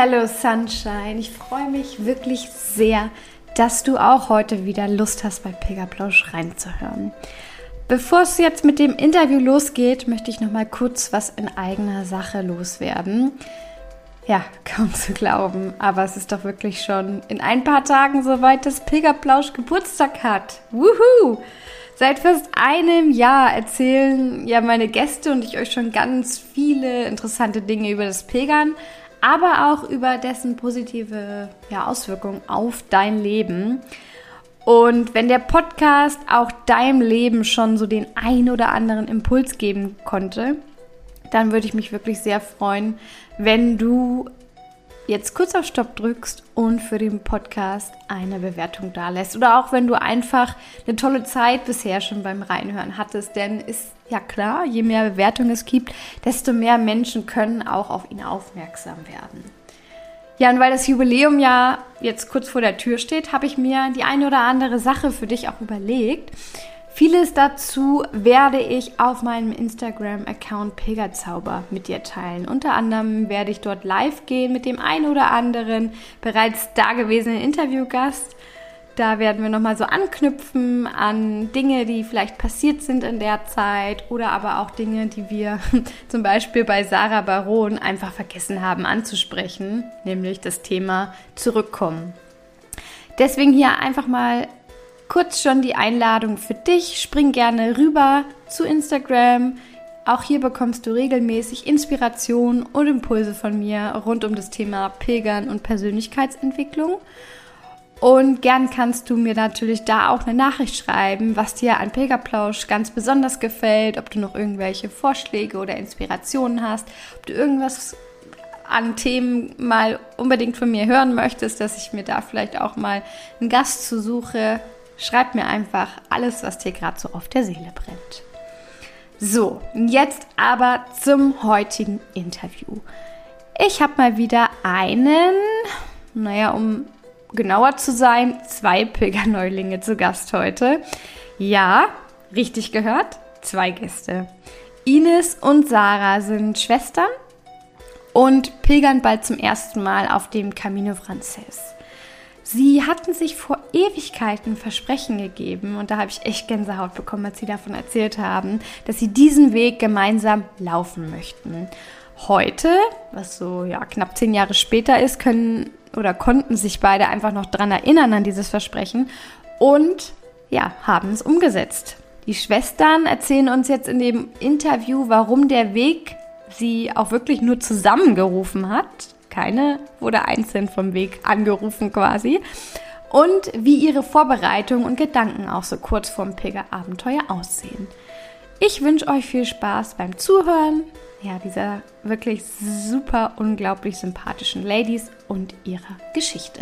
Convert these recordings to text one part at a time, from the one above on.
Hello Sunshine, ich freue mich wirklich sehr, dass du auch heute wieder Lust hast, bei Pilgerplausch reinzuhören. Bevor es jetzt mit dem Interview losgeht, möchte ich noch mal kurz was in eigener Sache loswerden. Ja, kaum zu glauben, aber es ist doch wirklich schon in ein paar Tagen soweit, dass Pilgerplausch Geburtstag hat. Wuhu! Seit fast einem Jahr erzählen ja meine Gäste und ich euch schon ganz viele interessante Dinge über das Pilgern, aber auch über dessen positive ja, Auswirkungen auf dein Leben. Und wenn der Podcast auch deinem Leben schon so den ein oder anderen Impuls geben konnte, dann würde ich mich wirklich sehr freuen, wenn du jetzt kurz auf Stopp drückst und für den Podcast eine Bewertung da lässt. Oder auch wenn du einfach eine tolle Zeit bisher schon beim Reinhören hattest. Denn ist ja klar, je mehr Bewertungen es gibt, desto mehr Menschen können auch auf ihn aufmerksam werden. Ja, und weil das Jubiläum ja jetzt kurz vor der Tür steht, habe ich mir die eine oder andere Sache für dich auch überlegt. Vieles dazu werde ich auf meinem Instagram-Account Pilgerzauber mit dir teilen. Unter anderem werde ich dort live gehen mit dem einen oder anderen bereits dagewesenen Interviewgast. Da werden wir nochmal so anknüpfen an Dinge, die vielleicht passiert sind in der Zeit oder aber auch Dinge, die wir zum Beispiel bei Sarah Baron einfach vergessen haben anzusprechen, nämlich das Thema Zurückkommen. Deswegen hier einfach mal kurz schon die Einladung für dich. Spring gerne rüber zu Instagram. Auch hier bekommst du regelmäßig Inspiration und Impulse von mir rund um das Thema Pilgern und Persönlichkeitsentwicklung. Und gern kannst du mir natürlich da auch eine Nachricht schreiben, was dir an Pilgerplausch ganz besonders gefällt, ob du noch irgendwelche Vorschläge oder Inspirationen hast, ob du irgendwas an Themen mal unbedingt von mir hören möchtest, dass ich mir da vielleicht auch mal einen Gast zu suche. Schreib mir einfach alles, was dir gerade so auf der Seele brennt. So, jetzt aber zum heutigen Interview. Ich habe mal wieder einen, naja, um genauer zu sein, zwei Pilgerneulinge zu Gast heute. Ja, richtig gehört, zwei Gäste. Ines und Sarah sind Schwestern und pilgern bald zum ersten Mal auf dem Camino Frances. Sie hatten sich vor Ewigkeiten Versprechen gegeben und da habe ich echt Gänsehaut bekommen, als sie davon erzählt haben, dass sie diesen Weg gemeinsam laufen möchten. Heute, was so ja knapp zehn Jahre später ist, können oder konnten sich beide einfach noch dran erinnern an dieses Versprechen und ja haben es umgesetzt. Die Schwestern erzählen uns jetzt in dem Interview, warum der Weg sie auch wirklich nur zusammengerufen hat keine, wurde einzeln vom Weg angerufen quasi. Und wie ihre Vorbereitung und Gedanken auch so kurz vorm Pilgerabenteuer aussehen. Ich wünsche euch viel Spaß beim Zuhören. Ja, dieser wirklich super, unglaublich sympathischen Ladies und ihrer Geschichte.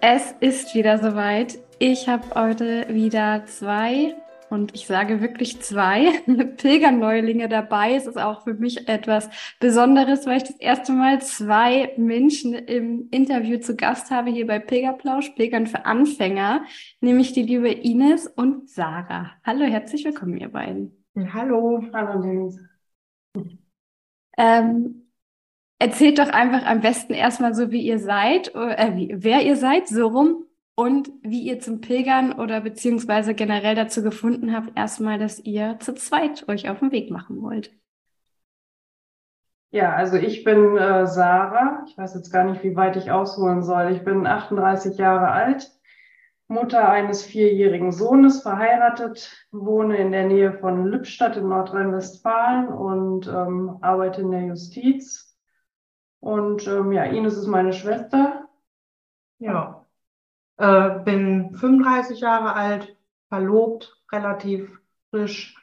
Es ist wieder soweit. Ich habe heute wieder zwei und ich sage wirklich zwei Pilgerneulinge dabei. Es ist auch für mich etwas Besonderes, weil ich das erste Mal zwei Menschen im Interview zu Gast habe hier bei Pilgerplausch, Pilgern für Anfänger, nämlich die liebe Ines und Sarah. Hallo, herzlich willkommen, ihr beiden. Hallo, hallo Denise. Ähm, erzählt doch einfach am besten erstmal so, wie ihr seid, äh, wie, wer ihr seid, so rum und wie ihr zum Pilgern oder beziehungsweise generell dazu gefunden habt, erstmal, dass ihr zu zweit euch auf den Weg machen wollt. Ja, also ich bin äh, Sarah. Ich weiß jetzt gar nicht, wie weit ich ausholen soll. Ich bin 38 Jahre alt, Mutter eines vierjährigen Sohnes, verheiratet, wohne in der Nähe von Lippstadt in Nordrhein-Westfalen und ähm, arbeite in der Justiz. Und ähm, ja, Ines ist meine Schwester. Ja, äh, bin 35 Jahre alt, verlobt, relativ frisch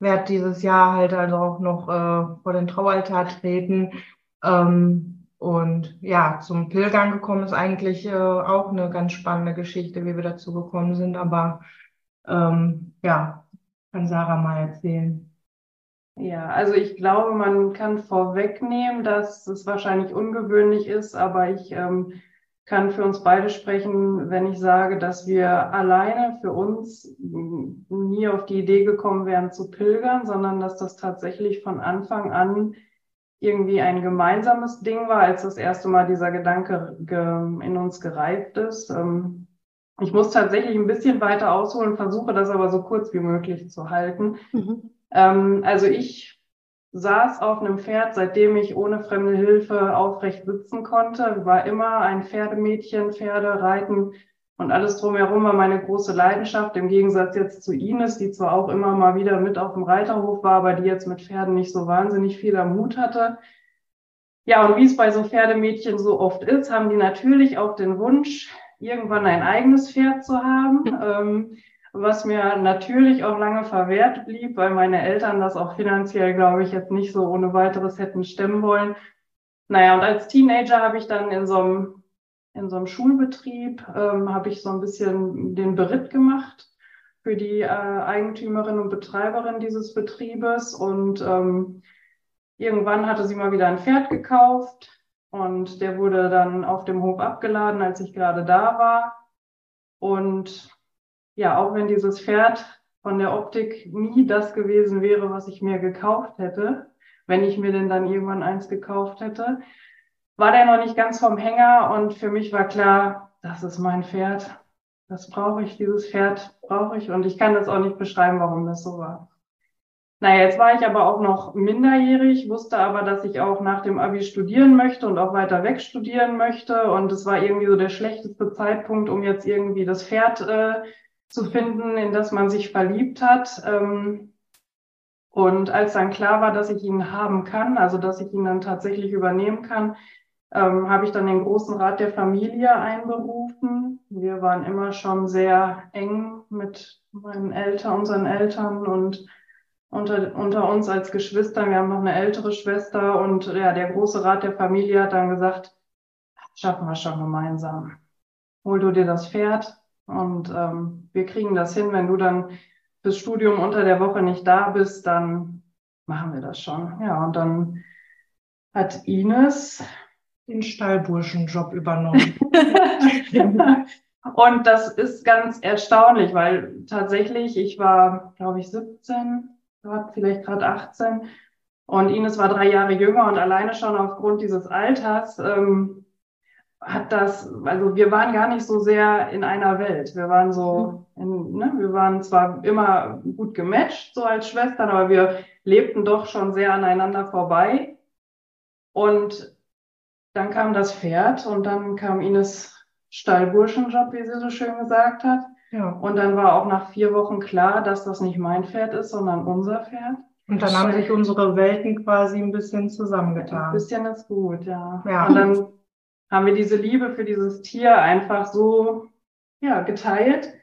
werde dieses Jahr halt also auch noch äh, vor den Traualtar treten. Ähm, und ja, zum Pilgern gekommen ist eigentlich äh, auch eine ganz spannende Geschichte, wie wir dazu gekommen sind. Aber ähm, ja, kann Sarah mal erzählen. Ja, also ich glaube, man kann vorwegnehmen, dass es wahrscheinlich ungewöhnlich ist, aber ich ähm, kann für uns beide sprechen, wenn ich sage, dass wir alleine für uns nie auf die Idee gekommen wären zu pilgern, sondern dass das tatsächlich von Anfang an irgendwie ein gemeinsames Ding war, als das erste Mal dieser Gedanke in uns gereift ist. Ähm, ich muss tatsächlich ein bisschen weiter ausholen, versuche das aber so kurz wie möglich zu halten. Mhm. Ähm, also ich saß auf einem Pferd, seitdem ich ohne fremde Hilfe aufrecht sitzen konnte, war immer ein Pferdemädchen, Pferde reiten und alles drumherum war meine große Leidenschaft, im Gegensatz jetzt zu Ines, die zwar auch immer mal wieder mit auf dem Reiterhof war, aber die jetzt mit Pferden nicht so wahnsinnig viel am Mut hatte. Ja, und wie es bei so Pferdemädchen so oft ist, haben die natürlich auch den Wunsch, irgendwann ein eigenes Pferd zu haben, ähm, was mir natürlich auch lange verwehrt blieb, weil meine Eltern das auch finanziell, glaube ich, jetzt nicht so ohne weiteres hätten stemmen wollen. Naja, und als Teenager habe ich dann in so einem in so einem Schulbetrieb ähm, habe ich so ein bisschen den Beritt gemacht für die äh, Eigentümerin und Betreiberin dieses Betriebes. Und ähm, irgendwann hatte sie mal wieder ein Pferd gekauft und der wurde dann auf dem Hof abgeladen, als ich gerade da war. Und ja, auch wenn dieses Pferd von der Optik nie das gewesen wäre, was ich mir gekauft hätte, wenn ich mir denn dann irgendwann eins gekauft hätte, war der noch nicht ganz vom Hänger und für mich war klar, das ist mein Pferd. Das brauche ich, dieses Pferd brauche ich und ich kann das auch nicht beschreiben, warum das so war. Naja, jetzt war ich aber auch noch minderjährig, wusste aber, dass ich auch nach dem Abi studieren möchte und auch weiter weg studieren möchte. Und es war irgendwie so der schlechteste Zeitpunkt, um jetzt irgendwie das Pferd äh, zu finden, in das man sich verliebt hat. Ähm, und als dann klar war, dass ich ihn haben kann, also dass ich ihn dann tatsächlich übernehmen kann, ähm, habe ich dann den großen Rat der Familie einberufen. Wir waren immer schon sehr eng mit meinen Eltern, unseren Eltern und unter, unter uns als Geschwistern. Wir haben noch eine ältere Schwester und ja, der große Rat der Familie hat dann gesagt, schaffen wir schon gemeinsam. Hol du dir das Pferd und ähm, wir kriegen das hin. Wenn du dann fürs Studium unter der Woche nicht da bist, dann machen wir das schon. Ja, und dann hat Ines den Stallburschenjob übernommen. Und das ist ganz erstaunlich, weil tatsächlich, ich war, glaube ich, 17, vielleicht gerade 18 und Ines war drei Jahre jünger und alleine schon aufgrund dieses Alters ähm, hat das, also wir waren gar nicht so sehr in einer Welt. Wir waren so, in, ne, wir waren zwar immer gut gematcht, so als Schwestern, aber wir lebten doch schon sehr aneinander vorbei. Und dann kam das Pferd und dann kam Ines Stallburschenjob, wie sie so schön gesagt hat. Ja. Und dann war auch nach vier Wochen klar, dass das nicht mein Pferd ist, sondern unser Pferd. Und dann haben sich unsere Welten quasi ein bisschen zusammengetan. Ein bisschen ist gut, ja. ja. Und dann haben wir diese Liebe für dieses Tier einfach so ja, geteilt.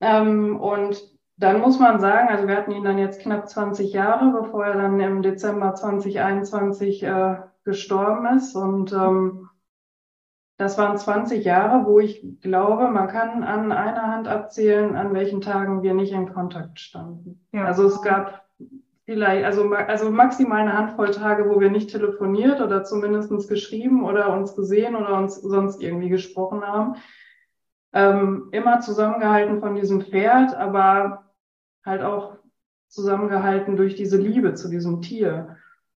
Ähm, und dann muss man sagen, also wir hatten ihn dann jetzt knapp 20 Jahre, bevor er dann im Dezember 2021 äh, gestorben ist. Und ähm, das waren 20 Jahre, wo ich glaube, man kann an einer Hand abzählen, an welchen Tagen wir nicht in Kontakt standen. Ja. Also es gab vielleicht, also, also maximal eine Handvoll Tage, wo wir nicht telefoniert oder zumindest geschrieben oder uns gesehen oder uns sonst irgendwie gesprochen haben. Ähm, immer zusammengehalten von diesem Pferd, aber halt auch zusammengehalten durch diese Liebe zu diesem Tier.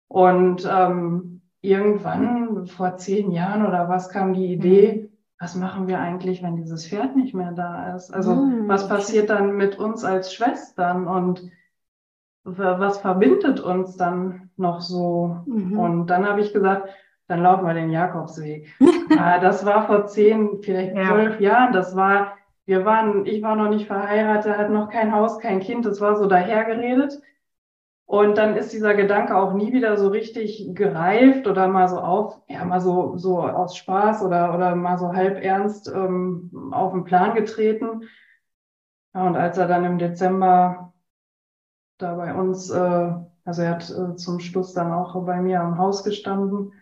Und ähm, irgendwann vor zehn Jahren oder was kam die Idee, was machen wir eigentlich, wenn dieses Pferd nicht mehr da ist? Also mhm. was passiert dann mit uns als Schwestern und was verbindet uns dann noch so? Mhm. Und dann habe ich gesagt, dann laufen wir den Jakobsweg. ah, das war vor zehn, vielleicht zwölf ja. Jahren. Das war, wir waren, ich war noch nicht verheiratet, hatte noch kein Haus, kein Kind. Das war so dahergeredet. Und dann ist dieser Gedanke auch nie wieder so richtig gereift oder mal so auf, ja, mal so, so aus Spaß oder, oder mal so halb ernst ähm, auf den Plan getreten. Ja, und als er dann im Dezember da bei uns, äh, also er hat äh, zum Schluss dann auch bei mir am Haus gestanden.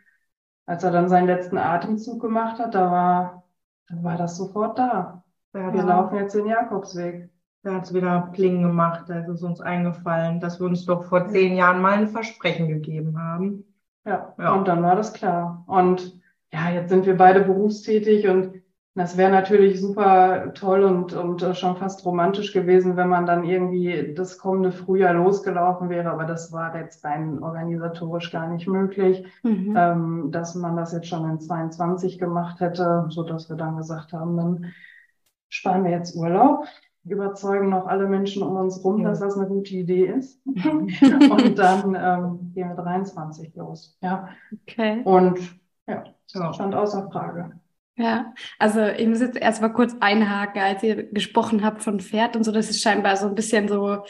Als er dann seinen letzten Atemzug gemacht hat, da war, dann war das sofort da. Ja, Wir laufen jetzt den Jakobsweg. Da hat es wieder Klingen gemacht, da ist es uns eingefallen, dass wir uns doch vor zehn Jahren mal ein Versprechen gegeben haben. Ja, ja. und dann war das klar. Und ja, jetzt sind wir beide berufstätig und das wäre natürlich super toll und, und äh, schon fast romantisch gewesen, wenn man dann irgendwie das kommende Frühjahr losgelaufen wäre. Aber das war jetzt rein organisatorisch gar nicht möglich, mhm. ähm, dass man das jetzt schon in 22 gemacht hätte, so dass wir dann gesagt haben, dann sparen wir jetzt Urlaub, überzeugen noch alle Menschen um uns rum, ja. dass das eine gute Idee ist. und dann ähm, gehen wir 23 los. Ja. Okay. Und ja, das stand außer Frage. Ja, also ich muss jetzt erstmal kurz einhaken, als ihr gesprochen habt von Pferd und so, das ist scheinbar so ein bisschen so,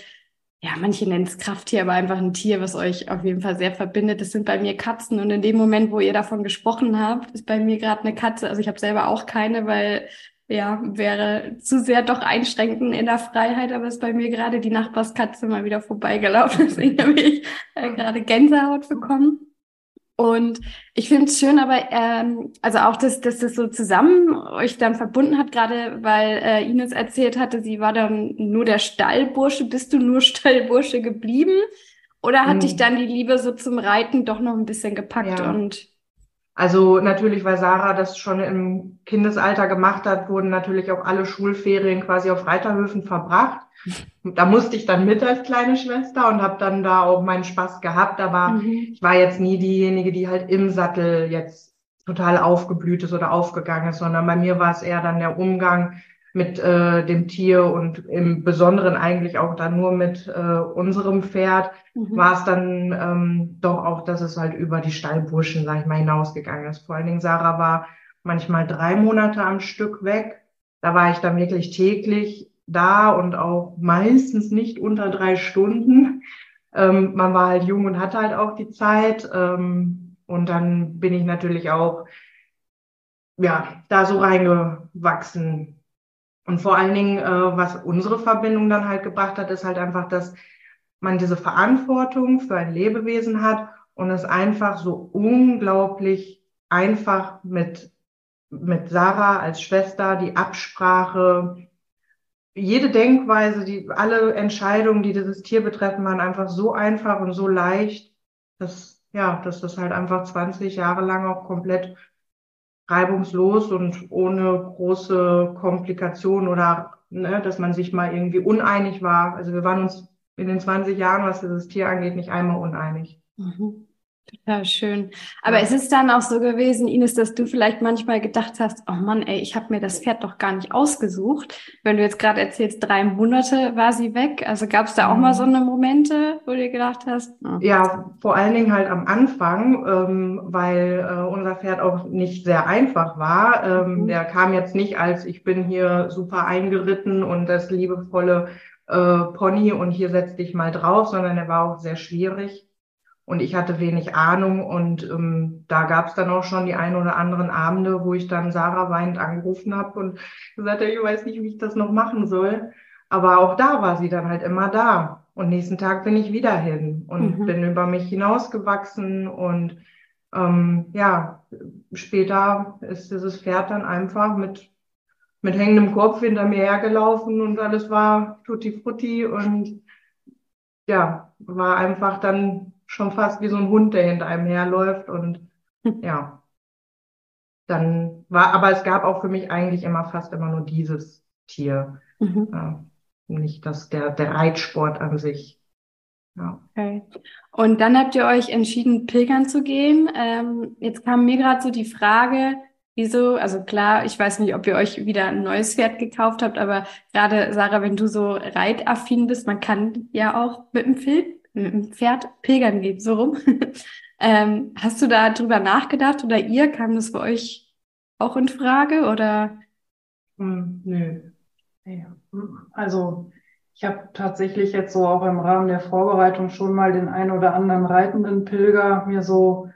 ja, manche nennen es Krafttier, aber einfach ein Tier, was euch auf jeden Fall sehr verbindet. Das sind bei mir Katzen und in dem Moment, wo ihr davon gesprochen habt, ist bei mir gerade eine Katze. Also ich habe selber auch keine, weil ja, wäre zu sehr doch einschränkend in der Freiheit, aber ist bei mir gerade die Nachbarskatze mal wieder vorbeigelaufen. Deswegen habe ich äh, gerade Gänsehaut bekommen. Und ich finde es schön, aber ähm, also auch, dass, dass das so zusammen euch dann verbunden hat, gerade weil äh, Ines erzählt hatte, sie war dann nur der Stallbursche. Bist du nur Stallbursche geblieben? Oder hat hm. dich dann die Liebe so zum Reiten doch noch ein bisschen gepackt ja. und also natürlich, weil Sarah das schon im Kindesalter gemacht hat, wurden natürlich auch alle Schulferien quasi auf Reiterhöfen verbracht. Da musste ich dann mit als kleine Schwester und habe dann da auch meinen Spaß gehabt. Aber mhm. ich war jetzt nie diejenige, die halt im Sattel jetzt total aufgeblüht ist oder aufgegangen ist, sondern bei mir war es eher dann der Umgang mit äh, dem Tier und im Besonderen eigentlich auch dann nur mit äh, unserem Pferd, mhm. war es dann ähm, doch auch, dass es halt über die Stallburschen, sag ich mal, hinausgegangen ist. Vor allen Dingen Sarah war manchmal drei Monate am Stück weg. Da war ich dann wirklich täglich da und auch meistens nicht unter drei Stunden. Ähm, man war halt jung und hatte halt auch die Zeit. Ähm, und dann bin ich natürlich auch ja, da so reingewachsen und vor allen Dingen, äh, was unsere Verbindung dann halt gebracht hat, ist halt einfach, dass man diese Verantwortung für ein Lebewesen hat und es einfach so unglaublich einfach mit, mit Sarah als Schwester, die Absprache, jede Denkweise, die, alle Entscheidungen, die dieses Tier betreffen, waren einfach so einfach und so leicht, dass, ja, dass das halt einfach 20 Jahre lang auch komplett reibungslos und ohne große Komplikationen oder ne, dass man sich mal irgendwie uneinig war. Also wir waren uns in den 20 Jahren, was dieses Tier angeht, nicht einmal uneinig. Mhm. Total schön. Aber ja. es ist dann auch so gewesen, Ines, dass du vielleicht manchmal gedacht hast, oh Mann, ey, ich habe mir das Pferd doch gar nicht ausgesucht. Wenn du jetzt gerade erzählst, drei Monate war sie weg. Also gab es da auch mhm. mal so eine Momente, wo du gedacht hast? Oh. Ja, vor allen Dingen halt am Anfang, ähm, weil äh, unser Pferd auch nicht sehr einfach war. Ähm, mhm. Der kam jetzt nicht als, ich bin hier super eingeritten und das liebevolle äh, Pony und hier setz dich mal drauf, sondern er war auch sehr schwierig. Und ich hatte wenig Ahnung und ähm, da gab es dann auch schon die ein oder anderen Abende, wo ich dann Sarah weinend angerufen habe und gesagt habe, ich weiß nicht, wie ich das noch machen soll. Aber auch da war sie dann halt immer da. Und nächsten Tag bin ich wieder hin und mhm. bin über mich hinausgewachsen und ähm, ja, später ist dieses Pferd dann einfach mit, mit hängendem Kopf hinter mir hergelaufen und alles war tutti frutti und ja, war einfach dann schon fast wie so ein Hund, der hinter einem herläuft und hm. ja. Dann war, aber es gab auch für mich eigentlich immer fast immer nur dieses Tier. Mhm. Ja, nicht das, der, der Reitsport an sich. Ja. Okay. Und dann habt ihr euch entschieden, pilgern zu gehen. Ähm, jetzt kam mir gerade so die Frage, wieso, also klar, ich weiß nicht, ob ihr euch wieder ein neues Pferd gekauft habt, aber gerade Sarah, wenn du so reitaffin bist, man kann ja auch mit dem Pferd mit dem Pferd pilgern geht, so rum. ähm, hast du da drüber nachgedacht oder ihr, kam das für euch auch in Frage oder? Hm, nö. Also ich habe tatsächlich jetzt so auch im Rahmen der Vorbereitung schon mal den ein oder anderen reitenden Pilger mir so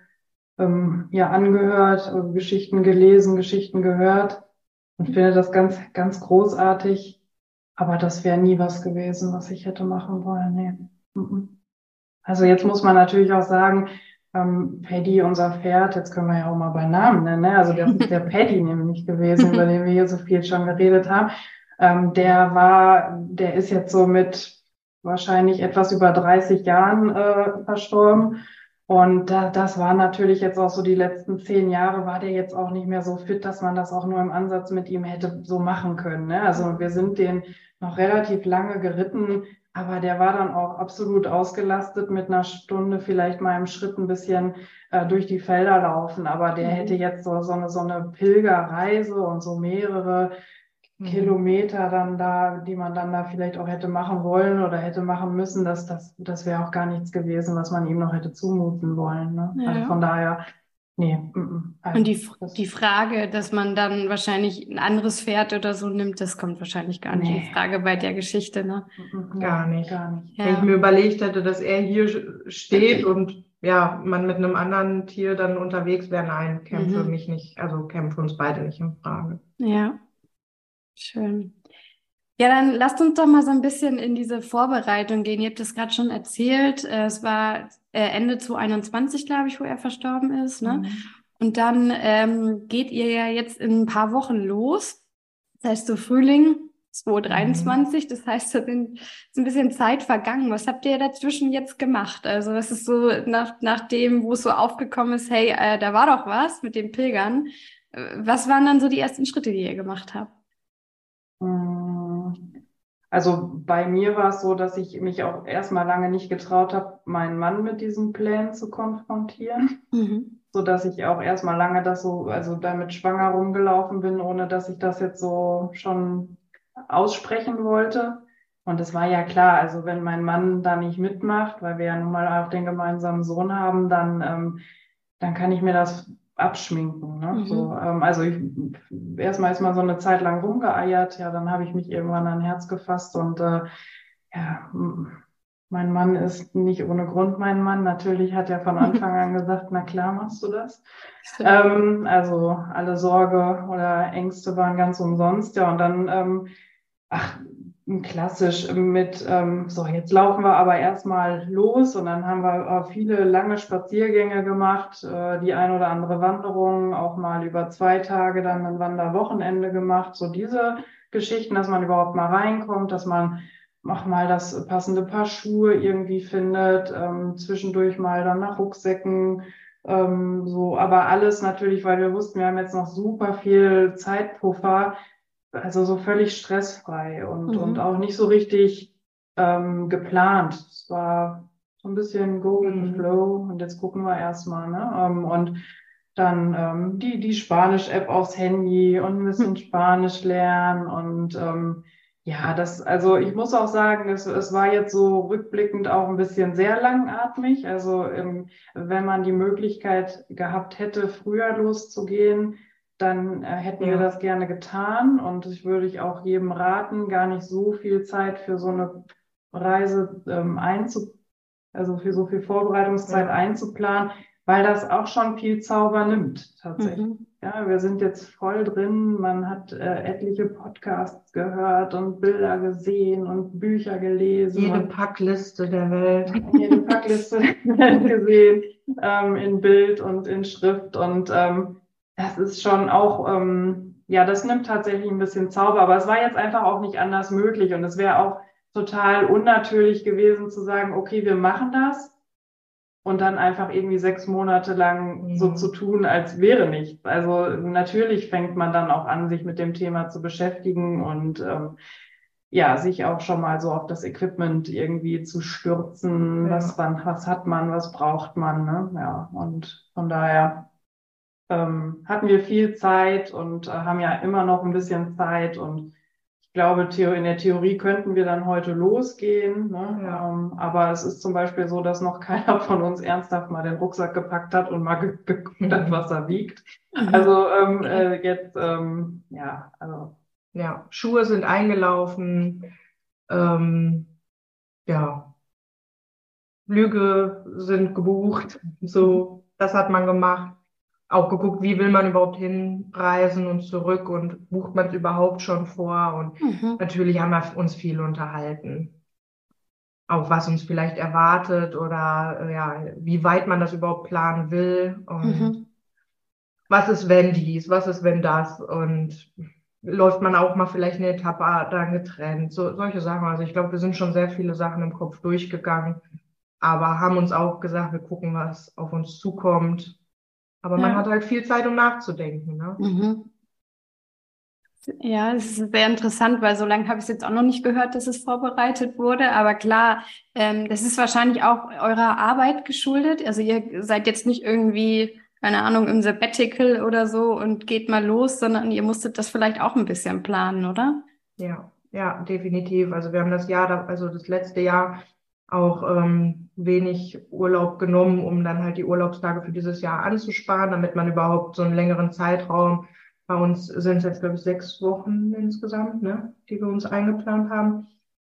ähm, ja angehört, äh, Geschichten gelesen, Geschichten gehört und finde das ganz, ganz großartig. Aber das wäre nie was gewesen, was ich hätte machen wollen. Nee. Also jetzt muss man natürlich auch sagen, ähm, Paddy, unser Pferd, jetzt können wir ja auch mal bei Namen nennen, ne? also das ist der Paddy nämlich gewesen, über den wir hier so viel schon geredet haben. Ähm, der war, der ist jetzt so mit wahrscheinlich etwas über 30 Jahren äh, verstorben. Und da, das war natürlich jetzt auch so die letzten zehn Jahre, war der jetzt auch nicht mehr so fit, dass man das auch nur im Ansatz mit ihm hätte so machen können. Ne? Also wir sind den noch relativ lange geritten, aber der war dann auch absolut ausgelastet mit einer Stunde vielleicht mal im Schritt ein bisschen äh, durch die Felder laufen. Aber der mhm. hätte jetzt so, so, eine, so eine Pilgerreise und so mehrere mhm. Kilometer dann da, die man dann da vielleicht auch hätte machen wollen oder hätte machen müssen, das, das, das wäre auch gar nichts gewesen, was man ihm noch hätte zumuten wollen. Ne? Ja. Also von daher, nee. Also Und die, die Frage, dass man dann wahrscheinlich ein anderes Pferd oder so nimmt, das kommt wahrscheinlich gar nicht nee. in Frage bei der Geschichte, ne? Gar nicht. Gar nicht. Ja. Wenn ich mir überlegt hätte, dass er hier steht und ja, man mit einem anderen Tier dann unterwegs wäre, nein, käme mhm. für mich nicht, also käme für uns beide nicht in Frage. Ja. Schön. Ja, dann lasst uns doch mal so ein bisschen in diese Vorbereitung gehen. Ihr habt es gerade schon erzählt. Äh, es war äh, Ende 2021, glaube ich, wo er verstorben ist. Ne? Mhm. Und dann ähm, geht ihr ja jetzt in ein paar Wochen los. Das heißt, so Frühling 2023. Mhm. Das heißt, da ist ein bisschen Zeit vergangen. Was habt ihr dazwischen jetzt gemacht? Also, das ist so nach, nach dem, wo es so aufgekommen ist, hey, äh, da war doch was mit den Pilgern. Äh, was waren dann so die ersten Schritte, die ihr gemacht habt? Mm, also bei mir war es so, dass ich mich auch erstmal lange nicht getraut habe, meinen Mann mit diesen Plänen zu konfrontieren. Mhm. So dass ich auch erstmal lange das so, also damit schwanger rumgelaufen bin, ohne dass ich das jetzt so schon aussprechen wollte. Und es war ja klar, also wenn mein Mann da nicht mitmacht, weil wir ja nun mal auch den gemeinsamen Sohn haben, dann, ähm, dann kann ich mir das abschminken. Ne? Mhm. So, ähm, also ich, erstmal ist man so eine Zeit lang rumgeeiert, ja, dann habe ich mich irgendwann an Herz gefasst und äh, ja, mein Mann ist nicht ohne Grund mein Mann. Natürlich hat er von Anfang an gesagt, na klar machst du das. Ähm, also alle Sorge oder Ängste waren ganz umsonst. Ja, und dann, ähm, ach, klassisch mit, ähm, so jetzt laufen wir aber erstmal los und dann haben wir äh, viele lange Spaziergänge gemacht, äh, die ein oder andere Wanderung, auch mal über zwei Tage dann ein Wanderwochenende gemacht, so diese Geschichten, dass man überhaupt mal reinkommt, dass man auch mal das passende Paar Schuhe irgendwie findet, ähm, zwischendurch mal dann nach Rucksäcken, ähm, so, aber alles natürlich, weil wir wussten, wir haben jetzt noch super viel Zeitpuffer, also so völlig stressfrei und, mhm. und auch nicht so richtig ähm, geplant. Es war so ein bisschen go with the mhm. flow und jetzt gucken wir erstmal. Ne? Ähm, und dann ähm, die, die Spanisch-App aufs Handy und ein bisschen mhm. Spanisch lernen und ähm, ja, das, also ich muss auch sagen, es, es war jetzt so rückblickend auch ein bisschen sehr langatmig. Also ähm, wenn man die Möglichkeit gehabt hätte, früher loszugehen, dann äh, hätten ja. wir das gerne getan. Und ich würde ich auch jedem raten, gar nicht so viel Zeit für so eine Reise ähm, einzu, also für so viel Vorbereitungszeit ja. einzuplanen, weil das auch schon viel Zauber nimmt, tatsächlich. Mhm. Ja, wir sind jetzt voll drin. Man hat äh, etliche Podcasts gehört und Bilder gesehen und Bücher gelesen. Jede Packliste der Welt. Jede Packliste der Welt gesehen, ähm, in Bild und in Schrift. Und ähm, das ist schon auch, ähm, ja, das nimmt tatsächlich ein bisschen Zauber, aber es war jetzt einfach auch nicht anders möglich und es wäre auch total unnatürlich gewesen zu sagen, okay, wir machen das und dann einfach irgendwie sechs Monate lang mhm. so zu tun, als wäre nichts. Also natürlich fängt man dann auch an, sich mit dem Thema zu beschäftigen und ähm, ja, sich auch schon mal so auf das Equipment irgendwie zu stürzen. Ja. Was, wann, was hat man, was braucht man, ne? Ja, und von daher ähm, hatten wir viel Zeit und äh, haben ja immer noch ein bisschen Zeit und ich glaube, in der Theorie könnten wir dann heute losgehen. Ne? Ja. Ähm, aber es ist zum Beispiel so, dass noch keiner von uns ernsthaft mal den Rucksack gepackt hat und mal geguckt hat, was er wiegt. Mhm. Also ähm, äh, jetzt, ähm, ja, also. Ja, Schuhe sind eingelaufen. Ähm, ja, Flüge sind gebucht. So, das hat man gemacht auch geguckt, wie will man überhaupt hinreisen und zurück und bucht man es überhaupt schon vor. Und mhm. natürlich haben wir uns viel unterhalten. auf was uns vielleicht erwartet oder äh, ja, wie weit man das überhaupt planen will und mhm. was ist wenn dies, was ist wenn das und läuft man auch mal vielleicht eine Etappe dann getrennt, so, solche Sachen. Also ich glaube, wir sind schon sehr viele Sachen im Kopf durchgegangen, aber haben uns auch gesagt, wir gucken, was auf uns zukommt. Aber ja. man hat halt viel Zeit, um nachzudenken. Ne? Mhm. Ja, es ist sehr interessant, weil so lange habe ich es jetzt auch noch nicht gehört, dass es vorbereitet wurde. Aber klar, ähm, das ist wahrscheinlich auch eurer Arbeit geschuldet. Also ihr seid jetzt nicht irgendwie, keine Ahnung, im Sabbatical oder so und geht mal los, sondern ihr musstet das vielleicht auch ein bisschen planen, oder? Ja, ja, definitiv. Also wir haben das Jahr, also das letzte Jahr auch ähm, wenig Urlaub genommen, um dann halt die Urlaubstage für dieses Jahr anzusparen, damit man überhaupt so einen längeren Zeitraum bei uns sind es jetzt, glaube ich, sechs Wochen insgesamt, ne, die wir uns eingeplant haben.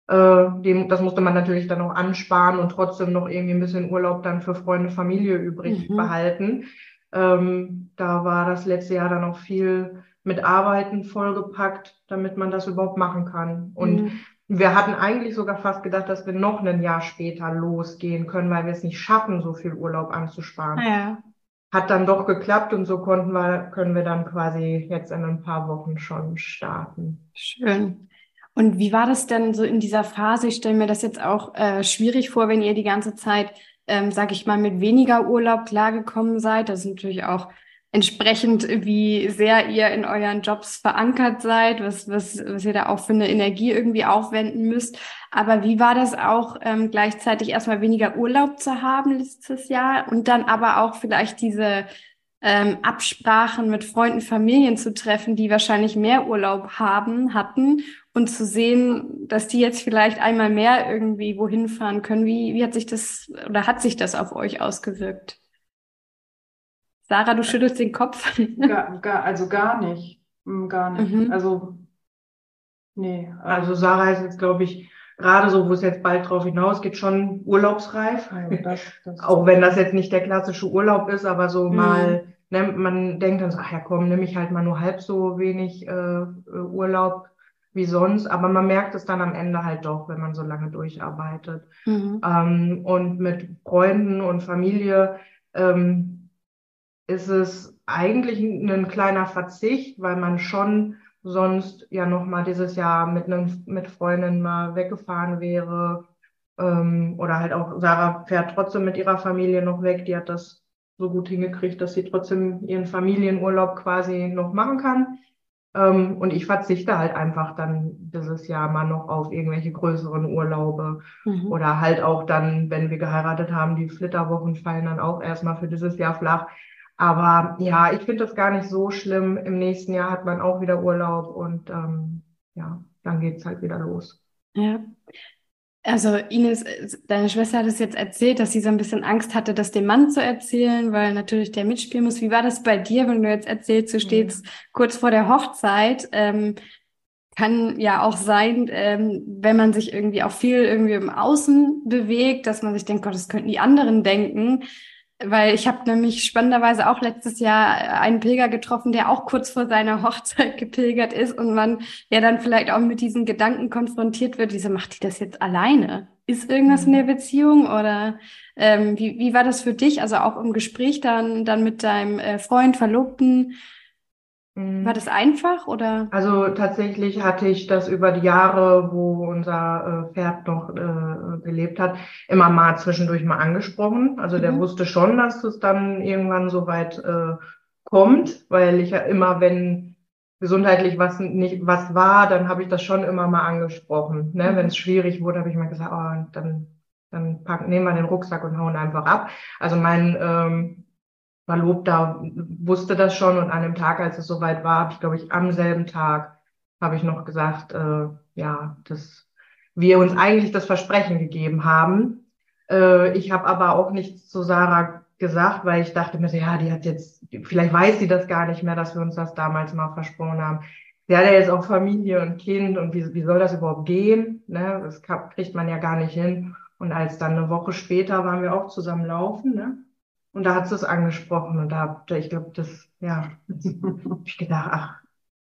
Äh, dem, das musste man natürlich dann auch ansparen und trotzdem noch irgendwie ein bisschen Urlaub dann für Freunde, Familie übrig mhm. behalten. Ähm, da war das letzte Jahr dann auch viel mit Arbeiten vollgepackt, damit man das überhaupt machen kann. Und mhm. Wir hatten eigentlich sogar fast gedacht, dass wir noch ein Jahr später losgehen können, weil wir es nicht schaffen, so viel Urlaub anzusparen. Ja hat dann doch geklappt und so konnten wir, können wir dann quasi jetzt in ein paar Wochen schon starten. Schön. Und wie war das denn so in dieser Phase? Ich stelle mir das jetzt auch äh, schwierig vor, wenn ihr die ganze Zeit, ähm, sag ich mal, mit weniger Urlaub klargekommen seid. Das ist natürlich auch entsprechend, wie sehr ihr in euren Jobs verankert seid, was, was, was ihr da auch für eine Energie irgendwie aufwenden müsst. Aber wie war das auch ähm, gleichzeitig erstmal weniger Urlaub zu haben letztes Jahr und dann aber auch vielleicht diese ähm, Absprachen mit Freunden, Familien zu treffen, die wahrscheinlich mehr Urlaub haben, hatten und zu sehen, dass die jetzt vielleicht einmal mehr irgendwie wohin fahren können. Wie, wie hat sich das oder hat sich das auf euch ausgewirkt? Sarah, du schüttelst den Kopf. Gar, gar, also gar nicht. Hm, gar nicht. Mhm. Also, nee. Also Sarah ist jetzt, glaube ich, gerade so, wo es jetzt bald drauf hinausgeht, schon urlaubsreif. Also das, das Auch wenn das jetzt nicht der klassische Urlaub ist, aber so mhm. mal, ne, man denkt dann so, ach ja komm, nehme ich halt mal nur halb so wenig äh, Urlaub wie sonst, aber man merkt es dann am Ende halt doch, wenn man so lange durcharbeitet. Mhm. Ähm, und mit Freunden und Familie ähm, ist es eigentlich ein kleiner Verzicht, weil man schon sonst ja noch mal dieses Jahr mit einem mit Freundinnen mal weggefahren wäre ähm, oder halt auch Sarah fährt trotzdem mit ihrer Familie noch weg. Die hat das so gut hingekriegt, dass sie trotzdem ihren Familienurlaub quasi noch machen kann. Ähm, und ich verzichte halt einfach dann dieses Jahr mal noch auf irgendwelche größeren Urlaube mhm. oder halt auch dann, wenn wir geheiratet haben, die Flitterwochen fallen dann auch erstmal für dieses Jahr flach. Aber ja, ich finde das gar nicht so schlimm. Im nächsten Jahr hat man auch wieder Urlaub und ähm, ja, dann geht's halt wieder los. Ja. Also Ines, deine Schwester hat es jetzt erzählt, dass sie so ein bisschen Angst hatte, das dem Mann zu erzählen, weil natürlich der mitspielen muss. Wie war das bei dir, wenn du jetzt erzählst, du stehst mhm. kurz vor der Hochzeit? Ähm, kann ja auch sein, ähm, wenn man sich irgendwie auch viel irgendwie im Außen bewegt, dass man sich denkt, Gott, das könnten die anderen denken. Weil ich habe nämlich spannenderweise auch letztes Jahr einen Pilger getroffen, der auch kurz vor seiner Hochzeit gepilgert ist und man ja dann vielleicht auch mit diesen Gedanken konfrontiert wird, wieso macht die das jetzt alleine? Ist irgendwas in der mhm. Beziehung oder ähm, wie, wie war das für dich? Also auch im Gespräch dann, dann mit deinem äh, Freund, Verlobten, war das einfach oder? Also tatsächlich hatte ich das über die Jahre, wo unser äh, Pferd noch äh, gelebt hat, immer mal zwischendurch mal angesprochen. Also der mhm. wusste schon, dass es dann irgendwann so weit äh, kommt, weil ich ja immer, wenn gesundheitlich was nicht was war, dann habe ich das schon immer mal angesprochen. Ne? Mhm. Wenn es schwierig wurde, habe ich mal gesagt, oh, dann dann packen, nehmen wir den Rucksack und hauen einfach ab. Also mein ähm, Verlobter wusste das schon und an dem Tag, als es soweit war, habe ich, glaube ich, am selben Tag habe ich noch gesagt, äh, ja, dass wir uns eigentlich das Versprechen gegeben haben. Äh, ich habe aber auch nichts zu Sarah gesagt, weil ich dachte mir, ja, die hat jetzt, vielleicht weiß sie das gar nicht mehr, dass wir uns das damals mal versprochen haben. Sie hat ja jetzt auch Familie und Kind und wie, wie soll das überhaupt gehen? Ne? Das kriegt man ja gar nicht hin. Und als dann eine Woche später waren wir auch zusammen laufen, ne? Und da hat sie es angesprochen und da, ich glaube, das, ja, hab ich gedacht, ach,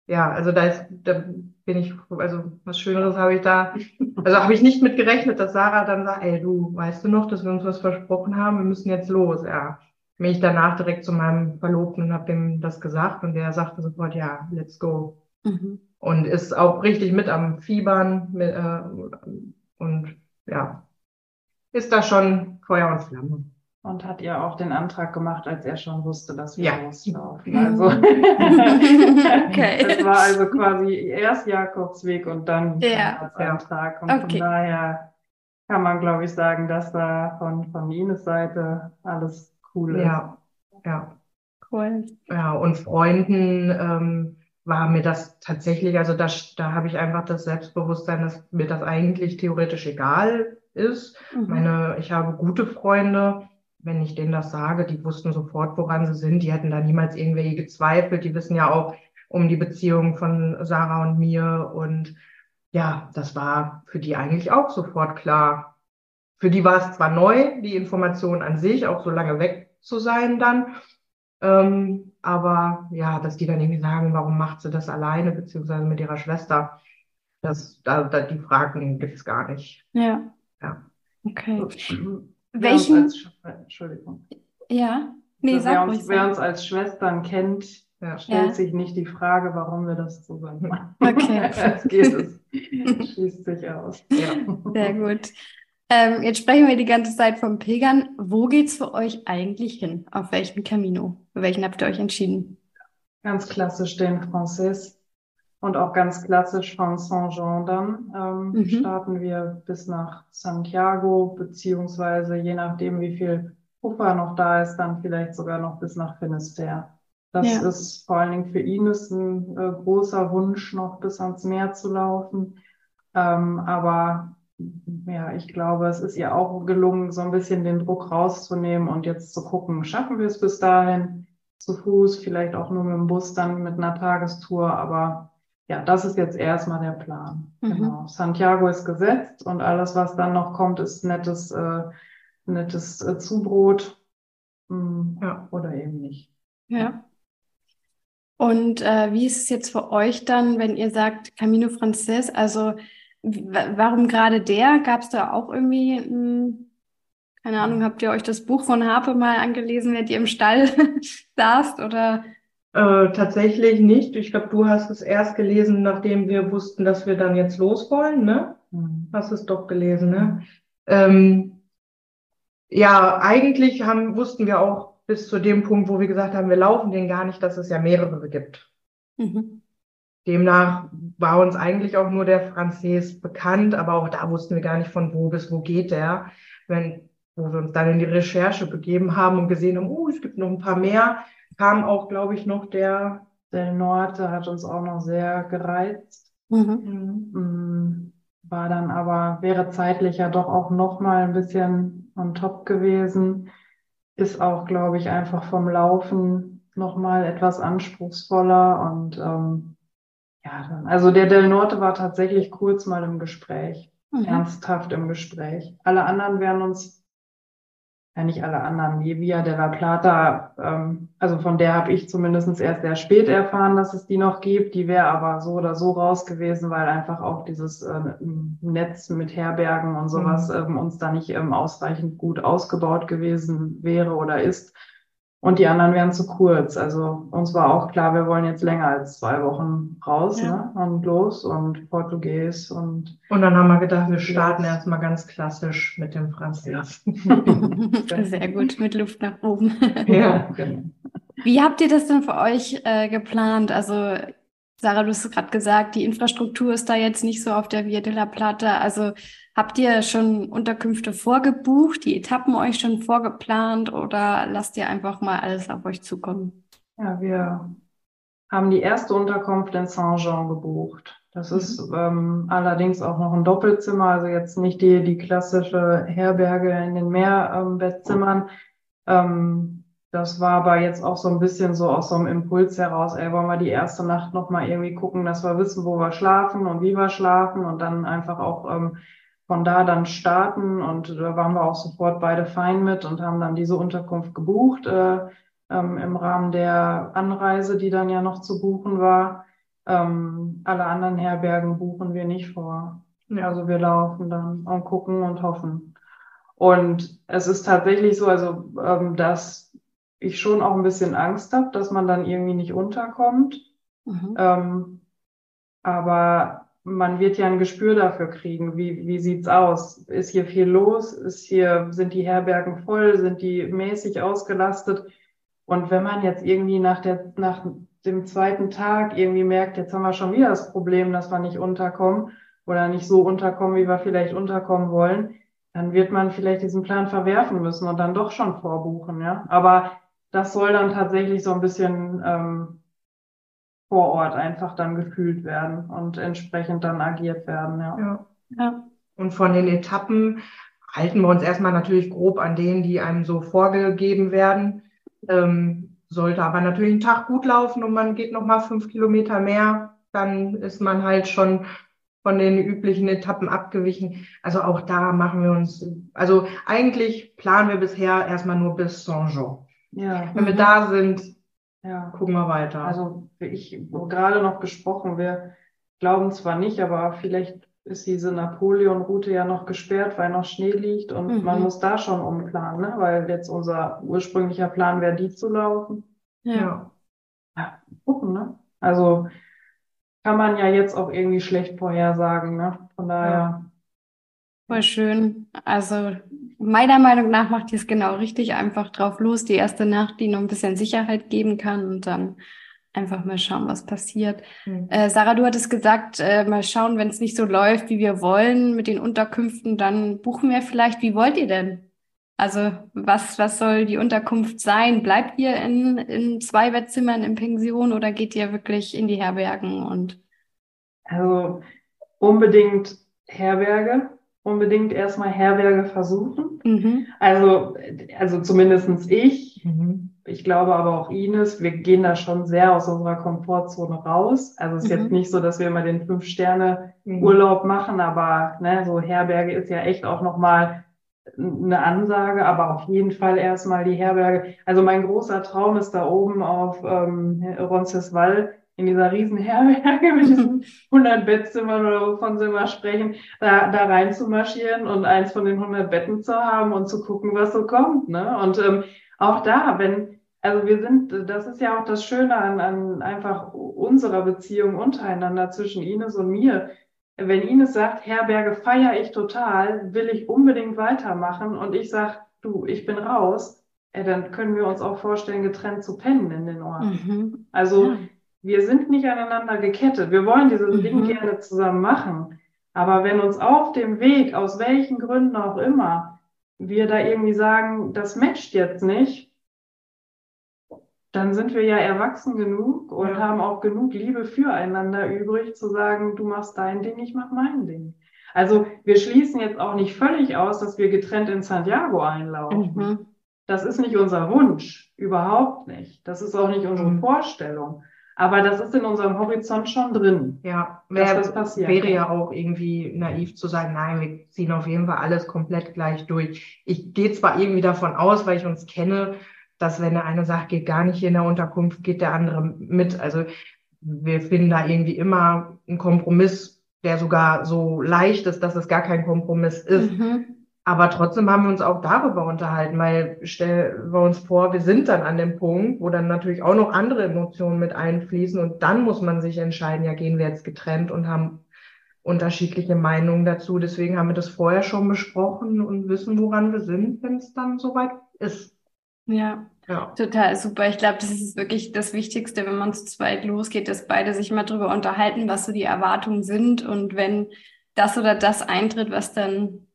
ja, also da ist, da bin ich, also was Schöneres habe ich da, also habe ich nicht mit gerechnet, dass Sarah dann sagt, ey, du, weißt du noch, dass wir uns was versprochen haben, wir müssen jetzt los, ja. Bin ich danach direkt zu meinem Verlobten und habe ihm das gesagt und der sagte sofort, ja, let's go. Mhm. Und ist auch richtig mit am Fiebern mit, äh, und ja, ist da schon Feuer und Flamme. Und hat ihr auch den Antrag gemacht, als er schon wusste, dass wir ja. loslaufen. Also okay. es war also quasi erst Jakobsweg und dann ja. Antrag. Und okay. von daher kann man, glaube ich, sagen, dass da von, von Ines Seite alles cool ist. Ja, ja. Cool. Ja, und Freunden ähm, war mir das tatsächlich, also da, da habe ich einfach das Selbstbewusstsein, dass mir das eigentlich theoretisch egal ist. Mhm. Meine, ich habe gute Freunde, wenn ich denen das sage, die wussten sofort, woran sie sind. Die hätten da niemals irgendwelche gezweifelt. Die wissen ja auch um die Beziehung von Sarah und mir. Und ja, das war für die eigentlich auch sofort klar. Für die war es zwar neu, die Information an sich, auch so lange weg zu sein dann. Ähm, aber ja, dass die dann irgendwie sagen, warum macht sie das alleine, beziehungsweise mit ihrer Schwester, das, da, da die Fragen gibt's gar nicht. Ja. Ja. Okay. Welchen? Als, Entschuldigung. Ja. Nee, also, sag wer, uns, wer uns als Schwestern kennt, ja. stellt ja. sich nicht die Frage, warum wir das zusammen machen. Okay. es geht es. Schließt sich aus. Ja. Sehr gut. Ähm, jetzt sprechen wir die ganze Zeit vom Pilgern. Wo geht's für euch eigentlich hin? Auf welchem Camino? Für welchen habt ihr euch entschieden? Ganz klassisch den Francis und auch ganz klassisch von Saint-Jean dann ähm, mhm. starten wir bis nach Santiago, beziehungsweise je nachdem, wie viel Puffer noch da ist, dann vielleicht sogar noch bis nach Finisterre. Das ja. ist vor allen Dingen für Ines ein äh, großer Wunsch, noch bis ans Meer zu laufen. Ähm, aber ja, ich glaube, es ist ihr auch gelungen, so ein bisschen den Druck rauszunehmen und jetzt zu gucken, schaffen wir es bis dahin zu Fuß, vielleicht auch nur mit dem Bus dann mit einer Tagestour, aber ja, das ist jetzt erstmal der Plan. Mhm. Genau. Santiago ist gesetzt und alles, was dann noch kommt, ist nettes, äh, nettes äh, Zubrot hm, ja, oder eben nicht. Ja. Und äh, wie ist es jetzt für euch dann, wenn ihr sagt Camino Frances? Also warum gerade der? Gab es da auch irgendwie, ein, keine Ahnung, habt ihr euch das Buch von Harpe mal angelesen, während ihr im Stall saßt oder äh, tatsächlich nicht. Ich glaube, du hast es erst gelesen, nachdem wir wussten, dass wir dann jetzt los wollen, ne? Mhm. Hast es doch gelesen, ne? Ähm, ja, eigentlich haben, wussten wir auch bis zu dem Punkt, wo wir gesagt haben, wir laufen den gar nicht, dass es ja mehrere gibt. Mhm. Demnach war uns eigentlich auch nur der Französ bekannt, aber auch da wussten wir gar nicht von wo bis wo geht der. Wenn, wo wir uns dann in die Recherche begeben haben und gesehen haben, oh, es gibt noch ein paar mehr, kam auch, glaube ich, noch der. Der Norte hat uns auch noch sehr gereizt. Mhm. Mm, war dann aber, wäre zeitlich ja doch auch noch mal ein bisschen on top gewesen. Ist auch, glaube ich, einfach vom Laufen noch mal etwas anspruchsvoller und ähm, ja, dann, also der Del Norte war tatsächlich kurz mal im Gespräch, mhm. ernsthaft im Gespräch. Alle anderen wären uns ja nicht alle anderen, die Via de la Plata, ähm, also von der habe ich zumindest erst sehr spät erfahren, dass es die noch gibt. Die wäre aber so oder so raus gewesen, weil einfach auch dieses äh, Netz mit Herbergen und sowas mhm. ähm, uns da nicht ähm, ausreichend gut ausgebaut gewesen wäre oder ist. Und die anderen wären zu kurz. Also uns war auch klar, wir wollen jetzt länger als zwei Wochen raus ja. ne? und los und Portugies und. Und dann haben wir gedacht, wir starten erstmal ganz klassisch mit dem Französisch. Sehr gut, mit Luft nach oben. Ja, genau. Wie habt ihr das denn für euch äh, geplant? Also Sarah, du hast gerade gesagt, die Infrastruktur ist da jetzt nicht so auf der Via de la Plata. Also Habt ihr schon Unterkünfte vorgebucht, die Etappen euch schon vorgeplant oder lasst ihr einfach mal alles auf euch zukommen? Ja, wir haben die erste Unterkunft in Saint-Jean gebucht. Das mhm. ist ähm, allerdings auch noch ein Doppelzimmer, also jetzt nicht die, die klassische Herberge in den Mehrbettzimmern. Ähm, das war aber jetzt auch so ein bisschen so aus so einem Impuls heraus, ey, wollen wir die erste Nacht nochmal irgendwie gucken, dass wir wissen, wo wir schlafen und wie wir schlafen und dann einfach auch ähm, von da dann starten und da waren wir auch sofort beide fein mit und haben dann diese Unterkunft gebucht äh, ähm, im Rahmen der Anreise, die dann ja noch zu buchen war. Ähm, alle anderen Herbergen buchen wir nicht vor. Ja. Also wir laufen dann und gucken und hoffen. Und es ist tatsächlich so, also ähm, dass ich schon auch ein bisschen Angst habe, dass man dann irgendwie nicht unterkommt. Mhm. Ähm, aber man wird ja ein Gespür dafür kriegen, wie, wie sieht's aus? Ist hier viel los? Ist hier, sind die Herbergen voll? Sind die mäßig ausgelastet? Und wenn man jetzt irgendwie nach der, nach dem zweiten Tag irgendwie merkt, jetzt haben wir schon wieder das Problem, dass wir nicht unterkommen oder nicht so unterkommen, wie wir vielleicht unterkommen wollen, dann wird man vielleicht diesen Plan verwerfen müssen und dann doch schon vorbuchen, ja. Aber das soll dann tatsächlich so ein bisschen ähm, vor Ort einfach dann gefühlt werden und entsprechend dann agiert werden, ja. ja. ja. Und von den Etappen halten wir uns erstmal natürlich grob an denen, die einem so vorgegeben werden. Ähm, sollte aber natürlich ein Tag gut laufen und man geht noch mal fünf Kilometer mehr, dann ist man halt schon von den üblichen Etappen abgewichen. Also auch da machen wir uns, also eigentlich planen wir bisher erstmal nur bis Saint-Jean. Ja. Wenn wir da sind, ja. gucken wir weiter. Also ich gerade noch gesprochen, wir glauben zwar nicht, aber vielleicht ist diese Napoleon-Route ja noch gesperrt, weil noch Schnee liegt und mhm. man muss da schon umplanen, ne? weil jetzt unser ursprünglicher Plan wäre, die zu laufen. Ja. Ja, gucken, ne? Also kann man ja jetzt auch irgendwie schlecht vorhersagen, ne? Von daher. Ja. Voll schön. Also meiner Meinung nach macht ihr es genau richtig, einfach drauf los, die erste Nacht, die noch ein bisschen Sicherheit geben kann und dann einfach mal schauen, was passiert. Mhm. Äh, Sarah, du hattest gesagt, äh, mal schauen, wenn es nicht so läuft, wie wir wollen mit den Unterkünften, dann buchen wir vielleicht. Wie wollt ihr denn? Also was, was soll die Unterkunft sein? Bleibt ihr in, in zwei Bettzimmern in Pension oder geht ihr wirklich in die Herbergen und? Also unbedingt Herberge, unbedingt erstmal Herberge versuchen. Mhm. Also, also zumindestens ich. Mhm ich glaube aber auch Ines, wir gehen da schon sehr aus unserer Komfortzone raus. Also es ist mhm. jetzt nicht so, dass wir immer den Fünf-Sterne-Urlaub machen, aber ne, so Herberge ist ja echt auch nochmal eine Ansage, aber auf jeden Fall erstmal die Herberge. Also mein großer Traum ist da oben auf ähm, Roncesvalles in dieser riesen Herberge mit diesen 100 Bettzimmern oder wovon sie immer sprechen, da, da rein zu marschieren und eins von den 100 Betten zu haben und zu gucken, was so kommt. Ne? Und ähm, auch da, wenn, also wir sind, das ist ja auch das Schöne an, an einfach unserer Beziehung untereinander zwischen Ines und mir. Wenn Ines sagt, Herberge feiere ich total, will ich unbedingt weitermachen und ich sage, du, ich bin raus, äh, dann können wir uns auch vorstellen, getrennt zu pennen in den Orten. Mhm. Also ja. Wir sind nicht aneinander gekettet. Wir wollen dieses mhm. Ding gerne zusammen machen. Aber wenn uns auf dem Weg, aus welchen Gründen auch immer, wir da irgendwie sagen, das matcht jetzt nicht, dann sind wir ja erwachsen genug und ja. haben auch genug Liebe füreinander übrig, zu sagen, du machst dein Ding, ich mach mein Ding. Also wir schließen jetzt auch nicht völlig aus, dass wir getrennt in Santiago einlaufen. Mhm. Das ist nicht unser Wunsch, überhaupt nicht. Das ist auch nicht unsere mhm. Vorstellung. Aber das ist in unserem Horizont schon drin. Ja, wär, das passiert. wäre ja auch irgendwie naiv zu sagen, nein, wir ziehen auf jeden Fall alles komplett gleich durch. Ich gehe zwar irgendwie davon aus, weil ich uns kenne, dass wenn der eine sagt, geht gar nicht hier in der Unterkunft, geht der andere mit. Also wir finden da irgendwie immer einen Kompromiss, der sogar so leicht ist, dass es gar kein Kompromiss ist. Mhm. Aber trotzdem haben wir uns auch darüber unterhalten, weil stellen wir uns vor, wir sind dann an dem Punkt, wo dann natürlich auch noch andere Emotionen mit einfließen und dann muss man sich entscheiden, ja, gehen wir jetzt getrennt und haben unterschiedliche Meinungen dazu. Deswegen haben wir das vorher schon besprochen und wissen, woran wir sind, wenn es dann soweit ist. Ja, ja. total super. Ich glaube, das ist wirklich das Wichtigste, wenn man zu zweit losgeht, dass beide sich mal drüber unterhalten, was so die Erwartungen sind und wenn das oder das eintritt, was dann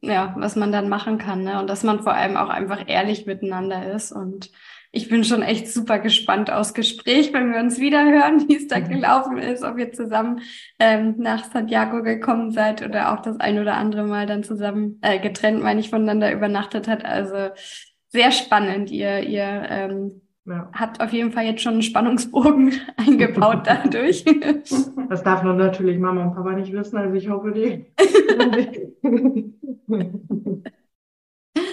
ja, was man dann machen kann, ne? Und dass man vor allem auch einfach ehrlich miteinander ist. Und ich bin schon echt super gespannt aufs Gespräch, wenn wir uns wieder hören, wie es da mhm. gelaufen ist, ob ihr zusammen ähm, nach Santiago gekommen seid oder auch das ein oder andere Mal dann zusammen äh, getrennt, meine ich, voneinander übernachtet hat. Also sehr spannend. Ihr, ihr ähm, ja. Hat auf jeden Fall jetzt schon einen Spannungsbogen eingebaut dadurch. Das darf nur natürlich Mama und Papa nicht wissen, also ich hoffe, die.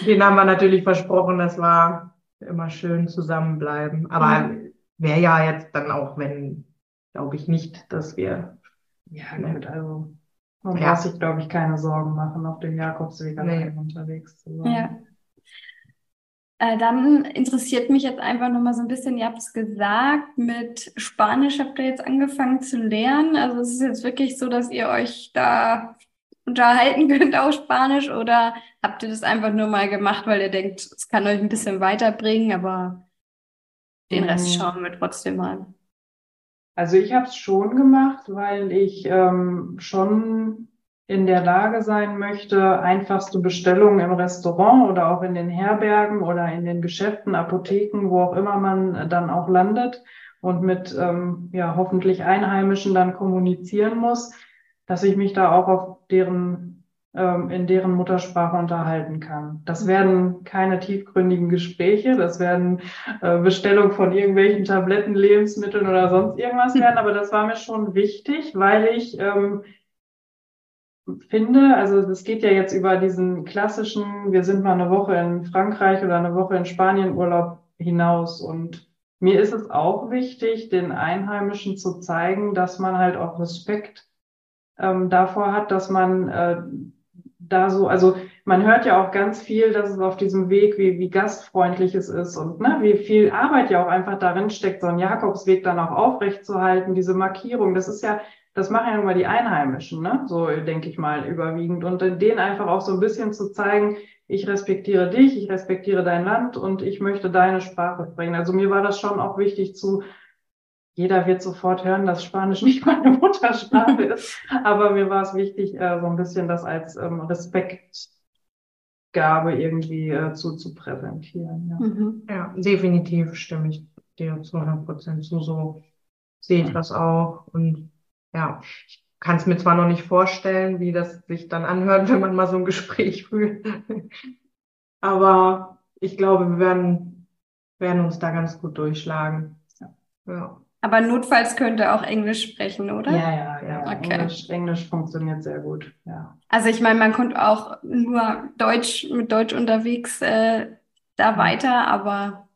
Den haben wir natürlich versprochen, das war immer schön zusammenbleiben. Aber wäre ja jetzt dann auch, wenn glaube ich nicht, dass wir. Ja, gut, also man ja. braucht sich, glaube ich, keine Sorgen machen, auf dem Jakobsweg nee. unterwegs zu sein. Ja. Äh, dann interessiert mich jetzt einfach nochmal so ein bisschen, ihr habt es gesagt, mit Spanisch habt ihr jetzt angefangen zu lernen. Also es ist jetzt wirklich so, dass ihr euch da unterhalten könnt auf Spanisch oder habt ihr das einfach nur mal gemacht, weil ihr denkt, es kann euch ein bisschen weiterbringen, aber den Rest mhm. schauen wir trotzdem mal. Also ich habe es schon gemacht, weil ich ähm, schon in der Lage sein möchte, einfachste Bestellungen im Restaurant oder auch in den Herbergen oder in den Geschäften, Apotheken, wo auch immer man dann auch landet und mit ähm, ja hoffentlich Einheimischen dann kommunizieren muss, dass ich mich da auch auf deren ähm, in deren Muttersprache unterhalten kann. Das werden keine tiefgründigen Gespräche, das werden äh, Bestellungen von irgendwelchen Tabletten, Lebensmitteln oder sonst irgendwas werden, aber das war mir schon wichtig, weil ich ähm, finde, also es geht ja jetzt über diesen klassischen, wir sind mal eine Woche in Frankreich oder eine Woche in Spanien Urlaub hinaus. Und mir ist es auch wichtig, den Einheimischen zu zeigen, dass man halt auch Respekt ähm, davor hat, dass man äh, da so, also man hört ja auch ganz viel, dass es auf diesem Weg, wie, wie gastfreundlich es ist und ne, wie viel Arbeit ja auch einfach darin steckt, so einen Jakobsweg dann auch aufrechtzuerhalten, diese Markierung. Das ist ja das machen ja nun mal die Einheimischen, ne? so denke ich mal überwiegend. Und denen einfach auch so ein bisschen zu zeigen, ich respektiere dich, ich respektiere dein Land und ich möchte deine Sprache sprechen. Also mir war das schon auch wichtig zu, jeder wird sofort hören, dass Spanisch nicht meine Muttersprache ist, aber mir war es wichtig, äh, so ein bisschen das als ähm, Respektgabe irgendwie äh, zu, zu präsentieren. Ja. Mhm. ja, definitiv stimme ich dir zu 100 Prozent zu. So sehe ich das auch und ja, ich kann es mir zwar noch nicht vorstellen, wie das sich dann anhört, wenn man mal so ein Gespräch fühlt. Aber ich glaube, wir werden, werden uns da ganz gut durchschlagen. Ja. Aber notfalls könnte auch Englisch sprechen, oder? Ja, ja, ja. Okay. Englisch, Englisch funktioniert sehr gut. Ja. Also ich meine, man kommt auch nur Deutsch mit Deutsch unterwegs äh, da weiter, aber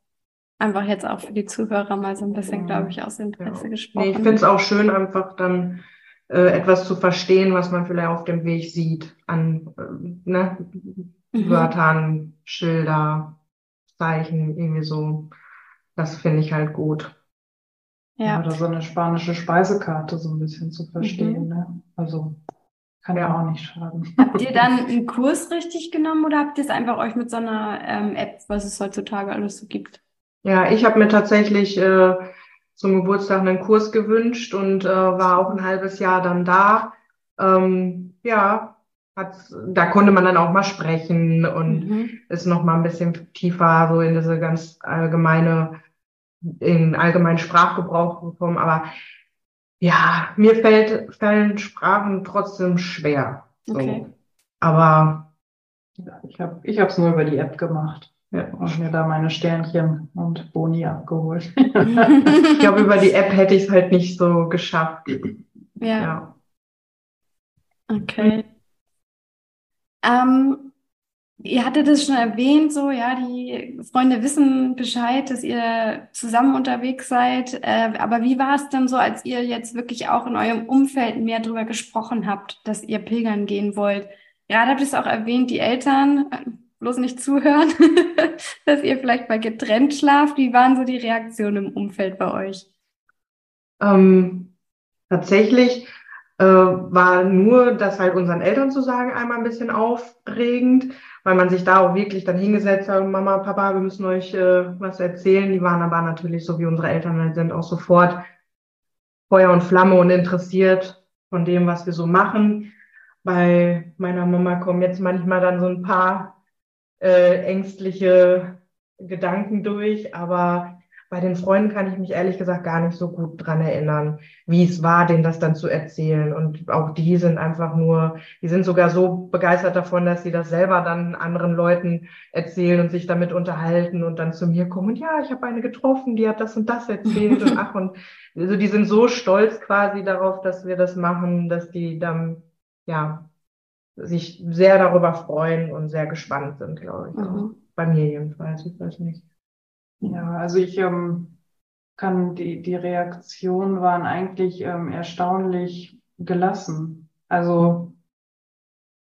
einfach jetzt auch für die Zuhörer mal so ein bisschen, glaube ich, aus Interesse ja. gesprochen. Nee, ich finde es auch schön, einfach dann äh, etwas zu verstehen, was man vielleicht auf dem Weg sieht, an äh, ne, mhm. Wörtern, Schilder, Zeichen, irgendwie so. Das finde ich halt gut. Ja. Oder so eine spanische Speisekarte so ein bisschen zu verstehen. Mhm. Ne? Also kann ja auch nicht schaden. Habt ihr dann einen Kurs richtig genommen oder habt ihr es einfach euch mit so einer ähm, App, was es heutzutage alles so gibt? Ja, ich habe mir tatsächlich äh, zum Geburtstag einen Kurs gewünscht und äh, war auch ein halbes Jahr dann da. Ähm, ja, hat, da konnte man dann auch mal sprechen und mhm. ist noch mal ein bisschen tiefer so in diese ganz allgemeine, in allgemeinen Sprachgebrauch gekommen. Aber ja, mir fällt, fallen Sprachen trotzdem schwer. So. Okay. Aber ja, ich habe ich es nur über die App gemacht. Ja, und mir da meine Sternchen und Boni abgeholt. ich glaube, über die App hätte ich es halt nicht so geschafft. Ja. ja. Okay. Ähm, ihr hattet es schon erwähnt, so, ja, die Freunde wissen Bescheid, dass ihr zusammen unterwegs seid. Äh, aber wie war es dann so, als ihr jetzt wirklich auch in eurem Umfeld mehr darüber gesprochen habt, dass ihr pilgern gehen wollt? Gerade habt ihr es auch erwähnt, die Eltern bloß nicht zuhören, dass ihr vielleicht mal getrennt schlaft. Wie waren so die Reaktionen im Umfeld bei euch? Ähm, tatsächlich äh, war nur das halt unseren Eltern zu sagen einmal ein bisschen aufregend, weil man sich da auch wirklich dann hingesetzt hat, Mama, Papa, wir müssen euch äh, was erzählen. Die waren aber natürlich, so wie unsere Eltern sind, auch sofort Feuer und Flamme und interessiert von dem, was wir so machen. Bei meiner Mama kommen jetzt manchmal dann so ein paar äh, ängstliche Gedanken durch, aber bei den Freunden kann ich mich ehrlich gesagt gar nicht so gut dran erinnern, wie es war, denen das dann zu erzählen. Und auch die sind einfach nur, die sind sogar so begeistert davon, dass sie das selber dann anderen Leuten erzählen und sich damit unterhalten und dann zu mir kommen und ja, ich habe eine getroffen, die hat das und das erzählt und ach und also die sind so stolz quasi darauf, dass wir das machen, dass die dann ja sich sehr darüber freuen und sehr gespannt sind, glaube ich. Mhm. Bei mir jedenfalls, ich weiß nicht. Ja, also ich, ähm, kann die, die Reaktionen waren eigentlich ähm, erstaunlich gelassen. Also,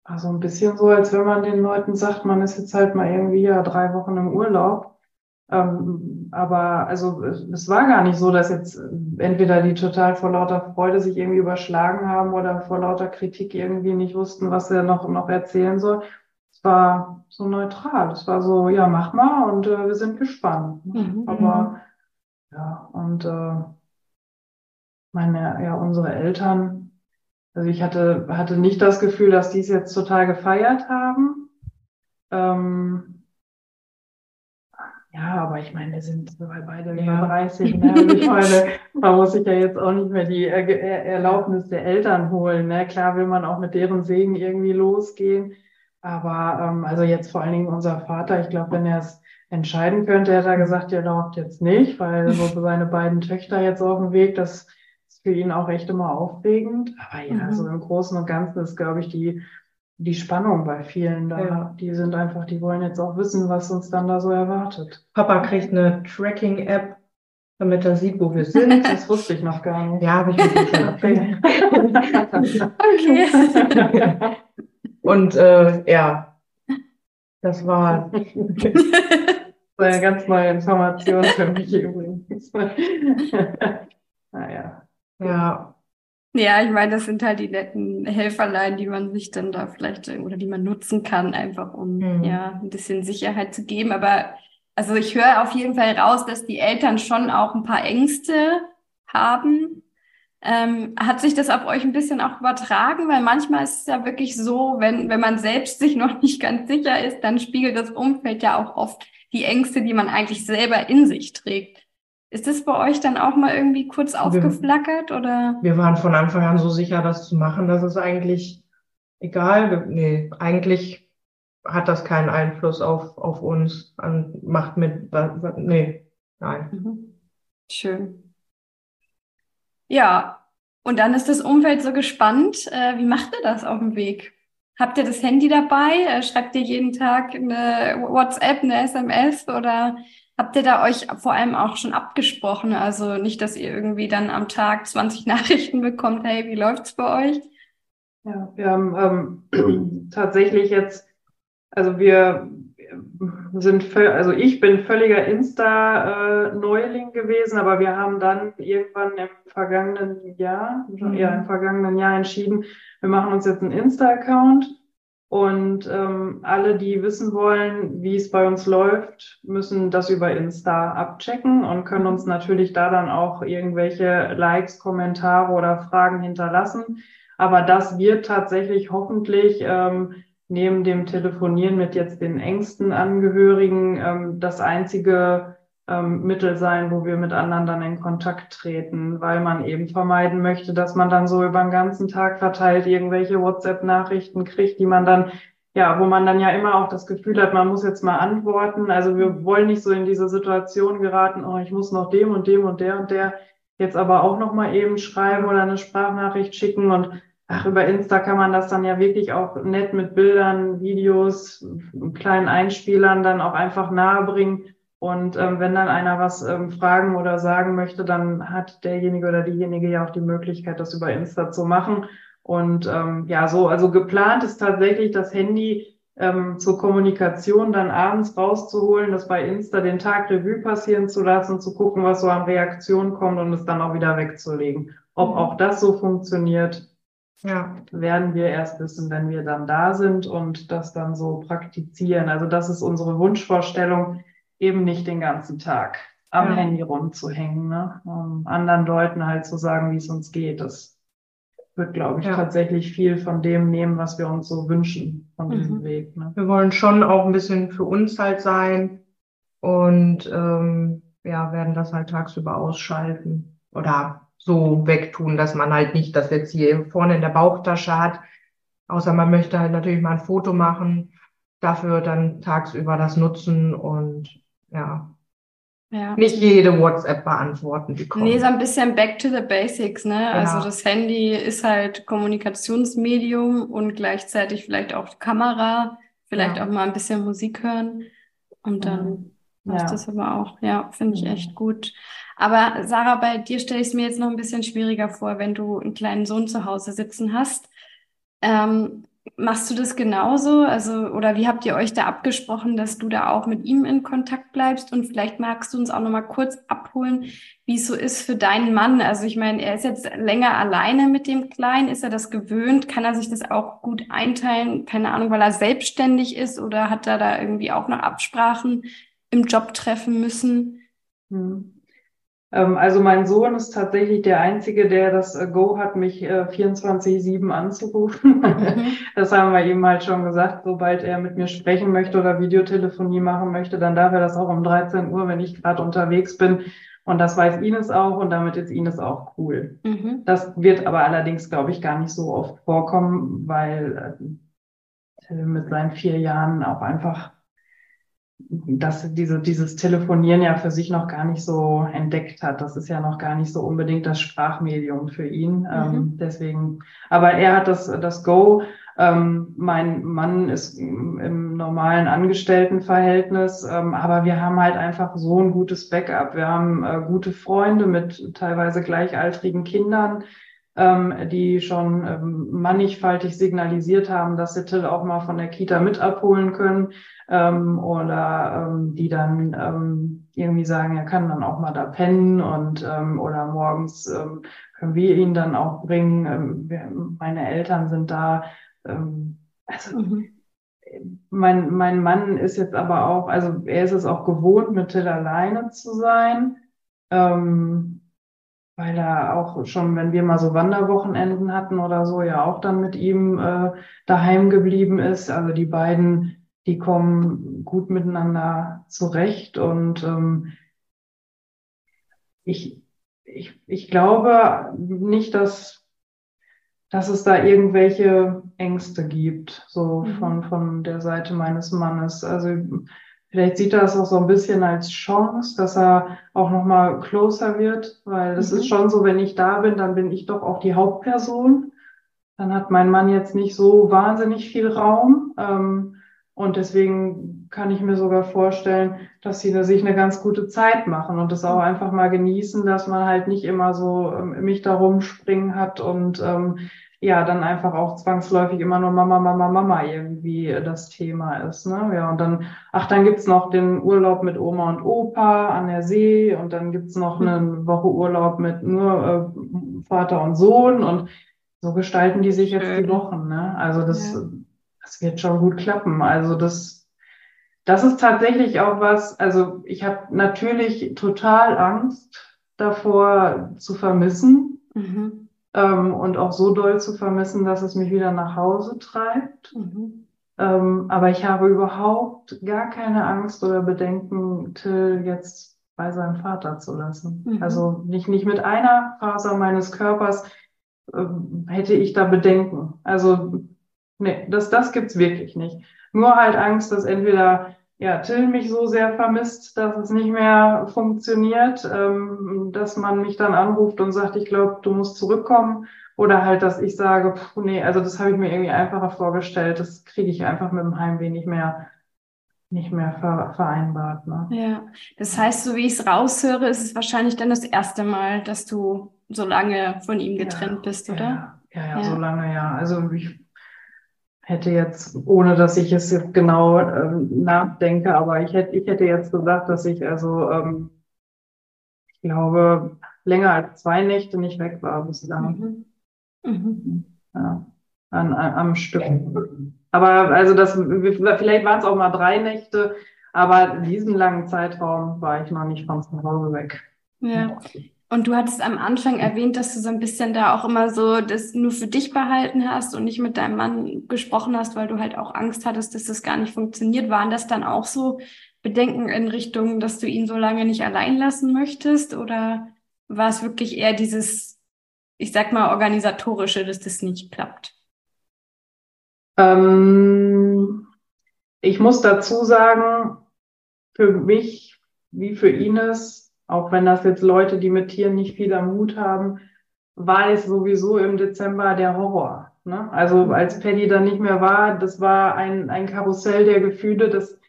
also ein bisschen so, als wenn man den Leuten sagt, man ist jetzt halt mal irgendwie ja drei Wochen im Urlaub. Ähm, aber also es war gar nicht so, dass jetzt entweder die total vor lauter Freude sich irgendwie überschlagen haben oder vor lauter Kritik irgendwie nicht wussten, was er noch, noch erzählen soll. Es war so neutral. Es war so, ja, mach mal und äh, wir sind gespannt. Mhm. Aber ja, und äh, meine, ja, unsere Eltern, also ich hatte, hatte nicht das Gefühl, dass die es jetzt total gefeiert haben. Ähm, ja, aber ich meine, wir sind beide über ja. 30. Ne? Also ich meine, man muss sich ja jetzt auch nicht mehr die Erlaubnis der Eltern holen. Ne? Klar will man auch mit deren Segen irgendwie losgehen. Aber ähm, also jetzt vor allen Dingen unser Vater, ich glaube, wenn er es entscheiden könnte, hätte er gesagt, er erlaubt jetzt nicht, weil so seine beiden Töchter jetzt auf dem Weg, das ist für ihn auch echt immer aufregend. Aber ja, mhm. so im Großen und Ganzen ist, glaube ich, die die Spannung bei vielen da. Ja. Die sind einfach, die wollen jetzt auch wissen, was uns dann da so erwartet. Papa kriegt eine Tracking-App, damit er sieht, wo wir sind. Das wusste ich noch gar nicht. Ja, habe ich mir schon okay. Und äh, ja, das war eine ganz neue Information für mich übrigens. naja. Ja. Ja, ich meine, das sind halt die netten Helferlein, die man sich dann da vielleicht oder die man nutzen kann, einfach um mhm. ja ein bisschen Sicherheit zu geben. Aber also ich höre auf jeden Fall raus, dass die Eltern schon auch ein paar Ängste haben. Ähm, hat sich das auf euch ein bisschen auch übertragen? Weil manchmal ist es ja wirklich so, wenn, wenn man selbst sich noch nicht ganz sicher ist, dann spiegelt das Umfeld ja auch oft die Ängste, die man eigentlich selber in sich trägt. Ist das bei euch dann auch mal irgendwie kurz aufgeflackert oder? Wir waren von Anfang an so sicher, das zu machen, dass es eigentlich egal. Nee, eigentlich hat das keinen Einfluss auf, auf uns, an, macht mit, nee, nein. Mhm. Schön. Ja, und dann ist das Umfeld so gespannt. Äh, wie macht ihr das auf dem Weg? Habt ihr das Handy dabei? Äh, schreibt ihr jeden Tag eine WhatsApp, eine SMS oder Habt ihr da euch vor allem auch schon abgesprochen? Also nicht, dass ihr irgendwie dann am Tag 20 Nachrichten bekommt, hey, wie läuft's bei euch? Ja, wir haben ähm, tatsächlich jetzt, also wir sind, also ich bin völliger Insta-Neuling gewesen, aber wir haben dann irgendwann im vergangenen Jahr, mhm. ja, im vergangenen Jahr entschieden, wir machen uns jetzt einen Insta-Account und ähm, alle, die wissen wollen, wie es bei uns läuft, müssen das über Insta abchecken und können uns natürlich da dann auch irgendwelche Likes, Kommentare oder Fragen hinterlassen. Aber das wird tatsächlich hoffentlich ähm, neben dem Telefonieren mit jetzt den engsten Angehörigen ähm, das einzige ähm, Mittel sein, wo wir mit anderen dann in Kontakt treten, weil man eben vermeiden möchte, dass man dann so über den ganzen Tag verteilt irgendwelche WhatsApp-Nachrichten kriegt, die man dann, ja, wo man dann ja immer auch das Gefühl hat, man muss jetzt mal antworten. Also wir wollen nicht so in diese Situation geraten, oh, ich muss noch dem und dem und der und der jetzt aber auch noch mal eben schreiben oder eine Sprachnachricht schicken und Ach, über Insta kann man das dann ja wirklich auch nett mit Bildern, Videos, kleinen Einspielern dann auch einfach nahebringen. Und ähm, wenn dann einer was ähm, fragen oder sagen möchte, dann hat derjenige oder diejenige ja auch die Möglichkeit, das über Insta zu machen. Und ähm, ja, so, also geplant ist tatsächlich das Handy ähm, zur Kommunikation dann abends rauszuholen, das bei Insta den Tag Revue passieren zu lassen, zu gucken, was so an Reaktionen kommt und es dann auch wieder wegzulegen. Ob auch das so funktioniert, ja. werden wir erst wissen, wenn wir dann da sind und das dann so praktizieren. Also das ist unsere Wunschvorstellung, eben nicht den ganzen Tag am ja. Handy rumzuhängen, ne? um anderen Leuten halt zu sagen, wie es uns geht. Das wird, glaube ich, ja. tatsächlich viel von dem nehmen, was wir uns so wünschen von mhm. diesem Weg. Ne? Wir wollen schon auch ein bisschen für uns halt sein und ähm, ja, werden das halt tagsüber ausschalten oder so wegtun, dass man halt nicht das jetzt hier vorne in der Bauchtasche hat, außer man möchte halt natürlich mal ein Foto machen, dafür dann tagsüber das nutzen und ja. Ja. Nicht jede WhatsApp beantworten, die kommt. Nee, so ein bisschen back to the basics, ne? Ja. Also das Handy ist halt Kommunikationsmedium und gleichzeitig vielleicht auch Kamera, vielleicht ja. auch mal ein bisschen Musik hören und dann ja. das aber auch. Ja, finde ich echt gut. Aber Sarah, bei dir stelle ich es mir jetzt noch ein bisschen schwieriger vor, wenn du einen kleinen Sohn zu Hause sitzen hast. Ähm, Machst du das genauso? Also, oder wie habt ihr euch da abgesprochen, dass du da auch mit ihm in Kontakt bleibst? Und vielleicht magst du uns auch nochmal kurz abholen, wie es so ist für deinen Mann. Also, ich meine, er ist jetzt länger alleine mit dem Kleinen. Ist er das gewöhnt? Kann er sich das auch gut einteilen? Keine Ahnung, weil er selbstständig ist oder hat er da irgendwie auch noch Absprachen im Job treffen müssen? Hm. Ähm, also mein Sohn ist tatsächlich der Einzige, der das äh, Go hat, mich 24-7 äh, anzurufen. Mhm. Das haben wir ihm halt schon gesagt, sobald er mit mir sprechen möchte oder Videotelefonie machen möchte, dann darf er das auch um 13 Uhr, wenn ich gerade unterwegs bin. Und das weiß Ines auch und damit ist Ines auch cool. Mhm. Das wird aber allerdings, glaube ich, gar nicht so oft vorkommen, weil äh, mit seinen vier Jahren auch einfach dass diese, dieses Telefonieren ja für sich noch gar nicht so entdeckt hat. Das ist ja noch gar nicht so unbedingt das Sprachmedium für ihn. Mhm. Ähm, deswegen, aber er hat das, das Go. Ähm, mein Mann ist im normalen Angestelltenverhältnis, ähm, aber wir haben halt einfach so ein gutes Backup. Wir haben äh, gute Freunde mit teilweise gleichaltrigen Kindern ähm, die schon ähm, mannigfaltig signalisiert haben, dass sie Till auch mal von der Kita mit abholen können ähm, oder ähm, die dann ähm, irgendwie sagen, er kann dann auch mal da pennen und ähm, oder morgens ähm, können wir ihn dann auch bringen. Ähm, wir, meine Eltern sind da. Ähm, also mhm. mein, mein Mann ist jetzt aber auch, also er ist es auch gewohnt, mit Till alleine zu sein. Ähm, weil er auch schon, wenn wir mal so Wanderwochenenden hatten oder so, ja auch dann mit ihm äh, daheim geblieben ist. Also die beiden, die kommen gut miteinander zurecht und ähm, ich, ich, ich glaube nicht, dass, dass es da irgendwelche Ängste gibt, so mhm. von, von der Seite meines Mannes. Also Vielleicht sieht er es auch so ein bisschen als Chance, dass er auch nochmal closer wird, weil es mhm. ist schon so, wenn ich da bin, dann bin ich doch auch die Hauptperson. Dann hat mein Mann jetzt nicht so wahnsinnig viel Raum. Ähm, und deswegen kann ich mir sogar vorstellen, dass sie sich eine ganz gute Zeit machen und das auch einfach mal genießen, dass man halt nicht immer so ähm, mich da rumspringen hat und ähm, ja, dann einfach auch zwangsläufig immer nur Mama, Mama, Mama irgendwie das Thema ist. Ne? Ja, und dann, ach, dann gibt's noch den Urlaub mit Oma und Opa an der See und dann gibt's noch eine hm. Woche Urlaub mit nur äh, Vater und Sohn und so gestalten die sich jetzt die Wochen. Ne? Also das, ja. das wird schon gut klappen. Also das, das ist tatsächlich auch was, also ich habe natürlich total Angst davor zu vermissen. Mhm ähm, und auch so doll zu vermissen, dass es mich wieder nach Hause treibt. Mhm. Ähm, aber ich habe überhaupt gar keine Angst oder Bedenken, Till jetzt bei seinem Vater zu lassen. Mhm. Also nicht, nicht mit einer Faser meines Körpers ähm, hätte ich da Bedenken. Also nee, das, das gibt's wirklich nicht. Nur halt Angst, dass entweder ja, Till mich so sehr vermisst, dass es nicht mehr funktioniert, ähm, dass man mich dann anruft und sagt, ich glaube, du musst zurückkommen. Oder halt, dass ich sage, pff, nee, also das habe ich mir irgendwie einfacher vorgestellt. Das kriege ich einfach mit dem Heimweh nicht mehr, nicht mehr ver vereinbart. Ne? Ja, das heißt, so wie ich es raushöre, ist es wahrscheinlich dann das erste Mal, dass du so lange von ihm getrennt ja, bist, oder? Ja, ja, ja, ja, so lange, ja. Also ich hätte jetzt, ohne dass ich es jetzt genau ähm, nachdenke, aber ich hätte, ich hätte jetzt gesagt, dass ich also, ähm, ich glaube, länger als zwei Nächte nicht weg war bislang. Mhm. Mhm. Ja, an, an, am Stück. Aber also das, vielleicht waren es auch mal drei Nächte, aber diesen langen Zeitraum war ich noch nicht von zu Hause weg. Ja. Und du hattest am Anfang erwähnt, dass du so ein bisschen da auch immer so das nur für dich behalten hast und nicht mit deinem Mann gesprochen hast, weil du halt auch Angst hattest, dass das gar nicht funktioniert. Waren das dann auch so Bedenken in Richtung, dass du ihn so lange nicht allein lassen möchtest? Oder war es wirklich eher dieses, ich sag mal, organisatorische, dass das nicht klappt? Ähm, ich muss dazu sagen, für mich wie für Ines auch wenn das jetzt Leute, die mit Tieren nicht viel am Mut haben, war es sowieso im Dezember der Horror. Ne? Also als Paddy dann nicht mehr war, das war ein, ein Karussell der Gefühle, das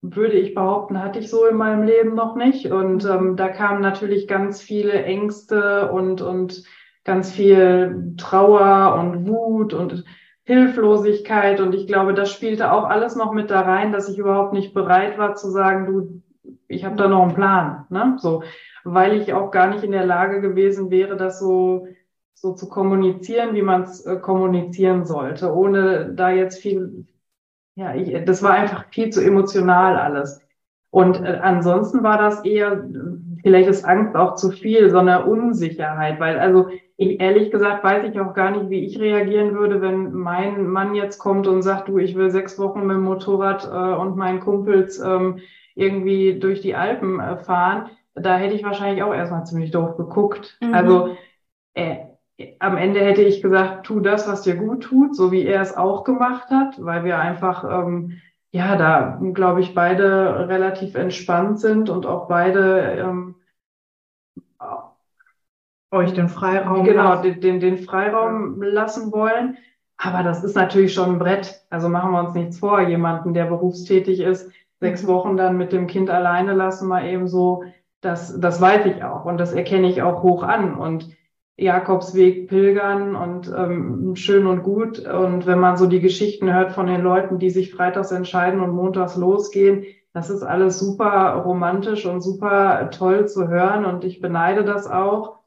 würde ich behaupten, hatte ich so in meinem Leben noch nicht. Und ähm, da kamen natürlich ganz viele Ängste und, und ganz viel Trauer und Wut und Hilflosigkeit. Und ich glaube, das spielte auch alles noch mit da rein, dass ich überhaupt nicht bereit war zu sagen, du, ich habe da noch einen Plan. Ne? So, weil ich auch gar nicht in der Lage gewesen wäre, das so so zu kommunizieren, wie man es äh, kommunizieren sollte, ohne da jetzt viel, ja, ich, das war einfach viel zu emotional alles. Und äh, ansonsten war das eher, vielleicht ist Angst auch zu viel, so eine Unsicherheit, weil also ich, ehrlich gesagt weiß ich auch gar nicht, wie ich reagieren würde, wenn mein Mann jetzt kommt und sagt, du, ich will sechs Wochen mit dem Motorrad äh, und meinen Kumpels ähm, irgendwie durch die Alpen äh, fahren. Da hätte ich wahrscheinlich auch erstmal ziemlich doof geguckt. Mhm. Also äh, am Ende hätte ich gesagt, tu das, was dir gut tut, so wie er es auch gemacht hat, weil wir einfach, ähm, ja, da glaube ich, beide relativ entspannt sind und auch beide ähm, euch den Freiraum genau den, den, den Freiraum lassen wollen. Aber das ist natürlich schon ein Brett. Also machen wir uns nichts vor. Jemanden, der berufstätig ist, sechs. Wochen dann mit dem Kind alleine lassen, mal eben so, das, das weiß ich auch und das erkenne ich auch hoch an. Und Jakobsweg pilgern und ähm, schön und gut. Und wenn man so die Geschichten hört von den Leuten, die sich freitags entscheiden und montags losgehen, das ist alles super romantisch und super toll zu hören und ich beneide das auch.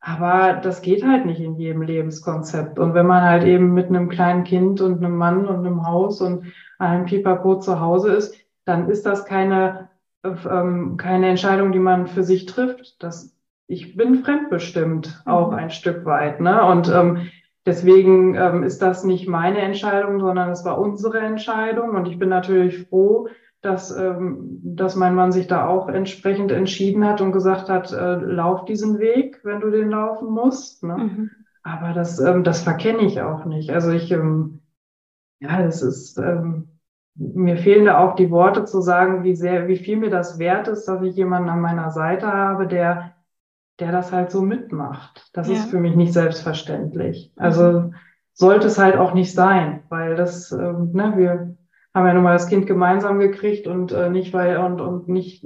Aber das geht halt nicht in jedem Lebenskonzept. Und wenn man halt eben mit einem kleinen Kind und einem Mann und einem Haus und einem Pipapo zu Hause ist, dann ist das keine, ähm, keine Entscheidung, die man für sich trifft. Das ich bin fremdbestimmt auch mhm. ein Stück weit. Ne? Und ähm, deswegen ähm, ist das nicht meine Entscheidung, sondern es war unsere Entscheidung. Und ich bin natürlich froh, dass, ähm, dass mein Mann sich da auch entsprechend entschieden hat und gesagt hat, äh, lauf diesen Weg, wenn du den laufen musst. Ne? Mhm. Aber das, ähm, das verkenne ich auch nicht. Also ich, ähm, ja, das ist, ähm, mir fehlen da auch die Worte zu sagen, wie sehr, wie viel mir das wert ist, dass ich jemanden an meiner Seite habe, der der das halt so mitmacht. Das ja. ist für mich nicht selbstverständlich. Also mhm. sollte es halt auch nicht sein, weil das, ähm, ne, wir haben ja nun mal das Kind gemeinsam gekriegt und äh, nicht weil und und nicht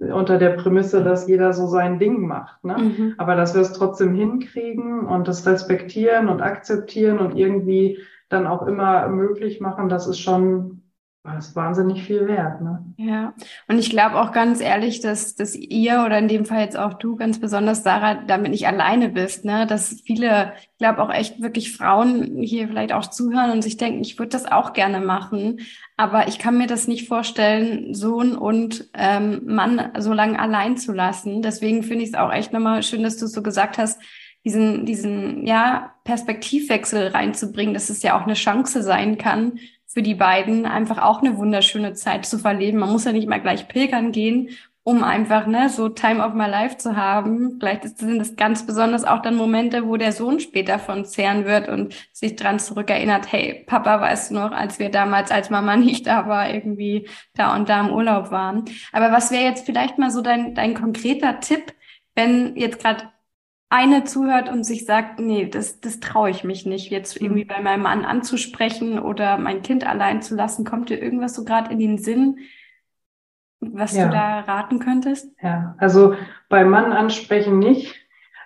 unter der Prämisse, dass jeder so sein Ding macht, ne? Mhm. Aber dass wir es trotzdem hinkriegen und das respektieren und akzeptieren und irgendwie dann auch immer möglich machen, das ist schon das ist wahnsinnig viel wert. Ne? Ja, und ich glaube auch ganz ehrlich, dass, dass ihr oder in dem Fall jetzt auch du ganz besonders, Sarah, damit nicht alleine bist. Ne? Dass viele, ich glaube auch echt wirklich Frauen hier vielleicht auch zuhören und sich denken, ich würde das auch gerne machen, aber ich kann mir das nicht vorstellen, Sohn und ähm, Mann so lange allein zu lassen. Deswegen finde ich es auch echt nochmal schön, dass du es so gesagt hast, diesen, diesen ja, Perspektivwechsel reinzubringen, dass es ja auch eine Chance sein kann, für die beiden einfach auch eine wunderschöne Zeit zu verleben. Man muss ja nicht mal gleich pilgern gehen, um einfach ne, so Time of My Life zu haben. Vielleicht sind das ganz besonders auch dann Momente, wo der Sohn später von zehren wird und sich dran zurückerinnert, hey, Papa, weißt du noch, als wir damals, als Mama nicht da war, irgendwie da und da im Urlaub waren. Aber was wäre jetzt vielleicht mal so dein, dein konkreter Tipp, wenn jetzt gerade eine zuhört und sich sagt, nee, das, das traue ich mich nicht, jetzt mhm. irgendwie bei meinem Mann anzusprechen oder mein Kind allein zu lassen, kommt dir irgendwas so gerade in den Sinn, was ja. du da raten könntest? Ja, also beim Mann ansprechen nicht,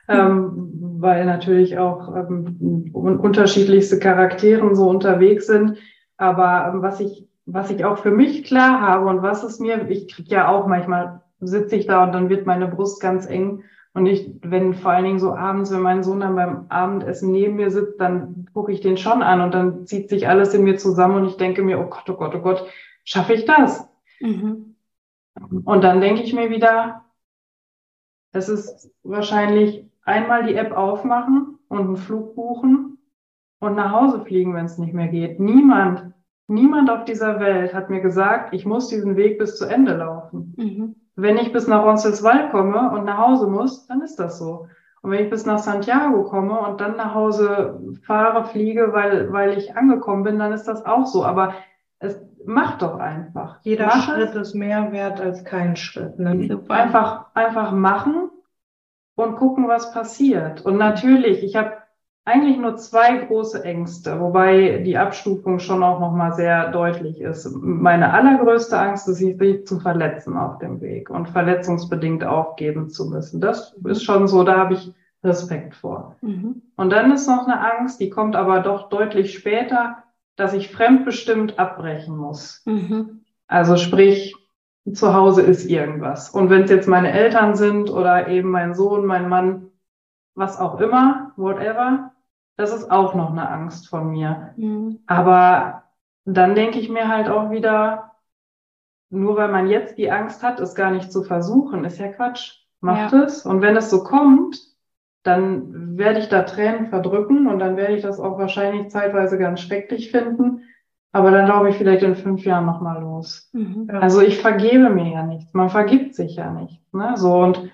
mhm. ähm, weil natürlich auch ähm, unterschiedlichste Charakteren so unterwegs sind. Aber ähm, was ich, was ich auch für mich klar habe und was es mir, ich krieg ja auch manchmal sitze ich da und dann wird meine Brust ganz eng und ich, wenn vor allen Dingen so abends, wenn mein Sohn dann beim Abendessen neben mir sitzt, dann gucke ich den schon an und dann zieht sich alles in mir zusammen und ich denke mir, oh Gott, oh Gott, oh Gott, schaffe ich das? Mhm. Und dann denke ich mir wieder, es ist wahrscheinlich einmal die App aufmachen und einen Flug buchen und nach Hause fliegen, wenn es nicht mehr geht. Niemand, niemand auf dieser Welt hat mir gesagt, ich muss diesen Weg bis zu Ende laufen. Mhm. Wenn ich bis nach Roncesvalles komme und nach Hause muss, dann ist das so. Und wenn ich bis nach Santiago komme und dann nach Hause fahre, fliege, weil, weil ich angekommen bin, dann ist das auch so. Aber es macht doch einfach. Jeder Mach Schritt es. ist mehr wert als kein Schritt. Ne? Einfach, einfach machen und gucken, was passiert. Und natürlich, ich habe eigentlich nur zwei große Ängste, wobei die Abstufung schon auch nochmal sehr deutlich ist. Meine allergrößte Angst ist, sich zu verletzen auf dem Weg und verletzungsbedingt aufgeben zu müssen. Das ist schon so, da habe ich Respekt vor. Mhm. Und dann ist noch eine Angst, die kommt aber doch deutlich später, dass ich fremdbestimmt abbrechen muss. Mhm. Also sprich, zu Hause ist irgendwas. Und wenn es jetzt meine Eltern sind oder eben mein Sohn, mein Mann, was auch immer, whatever, das ist auch noch eine Angst von mir. Mhm. Aber dann denke ich mir halt auch wieder, nur weil man jetzt die Angst hat, es gar nicht zu versuchen, ist ja Quatsch. Macht ja. es. Und wenn es so kommt, dann werde ich da Tränen verdrücken und dann werde ich das auch wahrscheinlich zeitweise ganz schrecklich finden. Aber dann glaube ich vielleicht in fünf Jahren nochmal los. Mhm. Also ich vergebe mir ja nichts. Man vergibt sich ja nichts. Ne? So und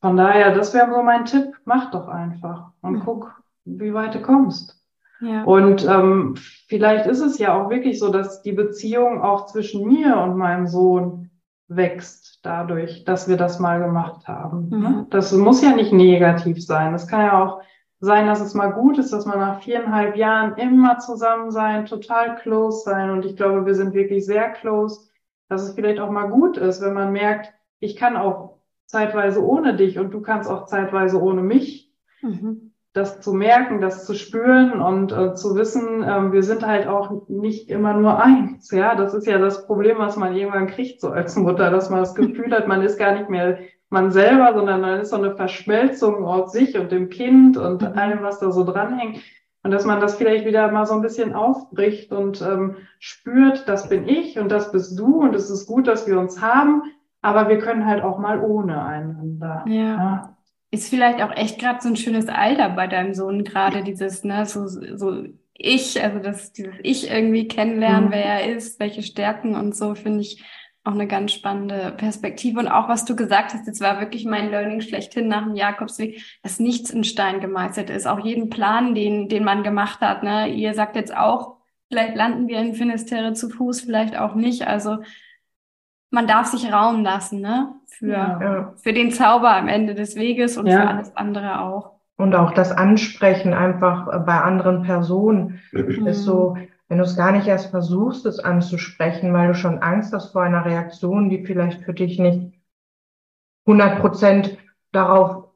von daher, das wäre so mein Tipp. Mach doch einfach und mhm. guck, wie weit du kommst. Ja. Und ähm, vielleicht ist es ja auch wirklich so, dass die Beziehung auch zwischen mir und meinem Sohn wächst dadurch, dass wir das mal gemacht haben. Ne? Mhm. Das muss ja nicht negativ sein. Es kann ja auch sein, dass es mal gut ist, dass man nach viereinhalb Jahren immer zusammen sein, total close sein. Und ich glaube, wir sind wirklich sehr close, dass es vielleicht auch mal gut ist, wenn man merkt, ich kann auch zeitweise ohne dich und du kannst auch zeitweise ohne mich. Mhm das zu merken, das zu spüren und äh, zu wissen, äh, wir sind halt auch nicht immer nur eins. Ja, das ist ja das Problem, was man irgendwann kriegt so als Mutter, dass man das Gefühl hat, man ist gar nicht mehr man selber, sondern man ist so eine Verschmelzung aus sich und dem Kind und mhm. allem, was da so dranhängt. Und dass man das vielleicht wieder mal so ein bisschen aufbricht und ähm, spürt, das bin ich und das bist du und es ist gut, dass wir uns haben, aber wir können halt auch mal ohne einander. Ja. ja. Ist vielleicht auch echt gerade so ein schönes Alter bei deinem Sohn, gerade dieses, ne, so, so ich, also das, dieses Ich irgendwie kennenlernen, mhm. wer er ist, welche Stärken und so, finde ich auch eine ganz spannende Perspektive. Und auch was du gesagt hast, das war wirklich mein Learning schlechthin nach dem Jakobsweg, dass nichts in Stein gemeißelt ist. Auch jeden Plan, den, den man gemacht hat, ne, ihr sagt jetzt auch, vielleicht landen wir in Finisterre zu Fuß, vielleicht auch nicht. Also man darf sich Raum lassen, ne? Für, ja. für den Zauber am Ende des Weges und ja. für alles andere auch. Und auch das Ansprechen einfach bei anderen Personen mhm. ist so, wenn du es gar nicht erst versuchst, es anzusprechen, weil du schon Angst hast vor einer Reaktion, die vielleicht für dich nicht 100 Prozent darauf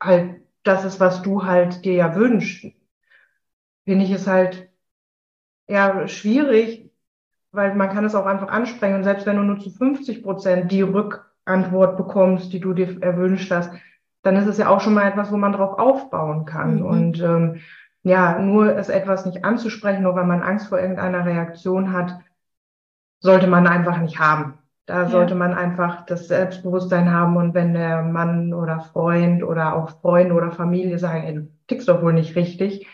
halt das ist, was du halt dir ja wünschst, finde ich es halt ja schwierig, weil man kann es auch einfach ansprechen und selbst wenn du nur zu 50 Prozent die Rückantwort bekommst, die du dir erwünscht hast, dann ist es ja auch schon mal etwas, wo man drauf aufbauen kann. Mhm. Und ähm, ja, nur es etwas nicht anzusprechen, nur weil man Angst vor irgendeiner Reaktion hat, sollte man einfach nicht haben. Da ja. sollte man einfach das Selbstbewusstsein haben und wenn der Mann oder Freund oder auch Freunde oder Familie sagen, ey, du tickst doch wohl nicht richtig,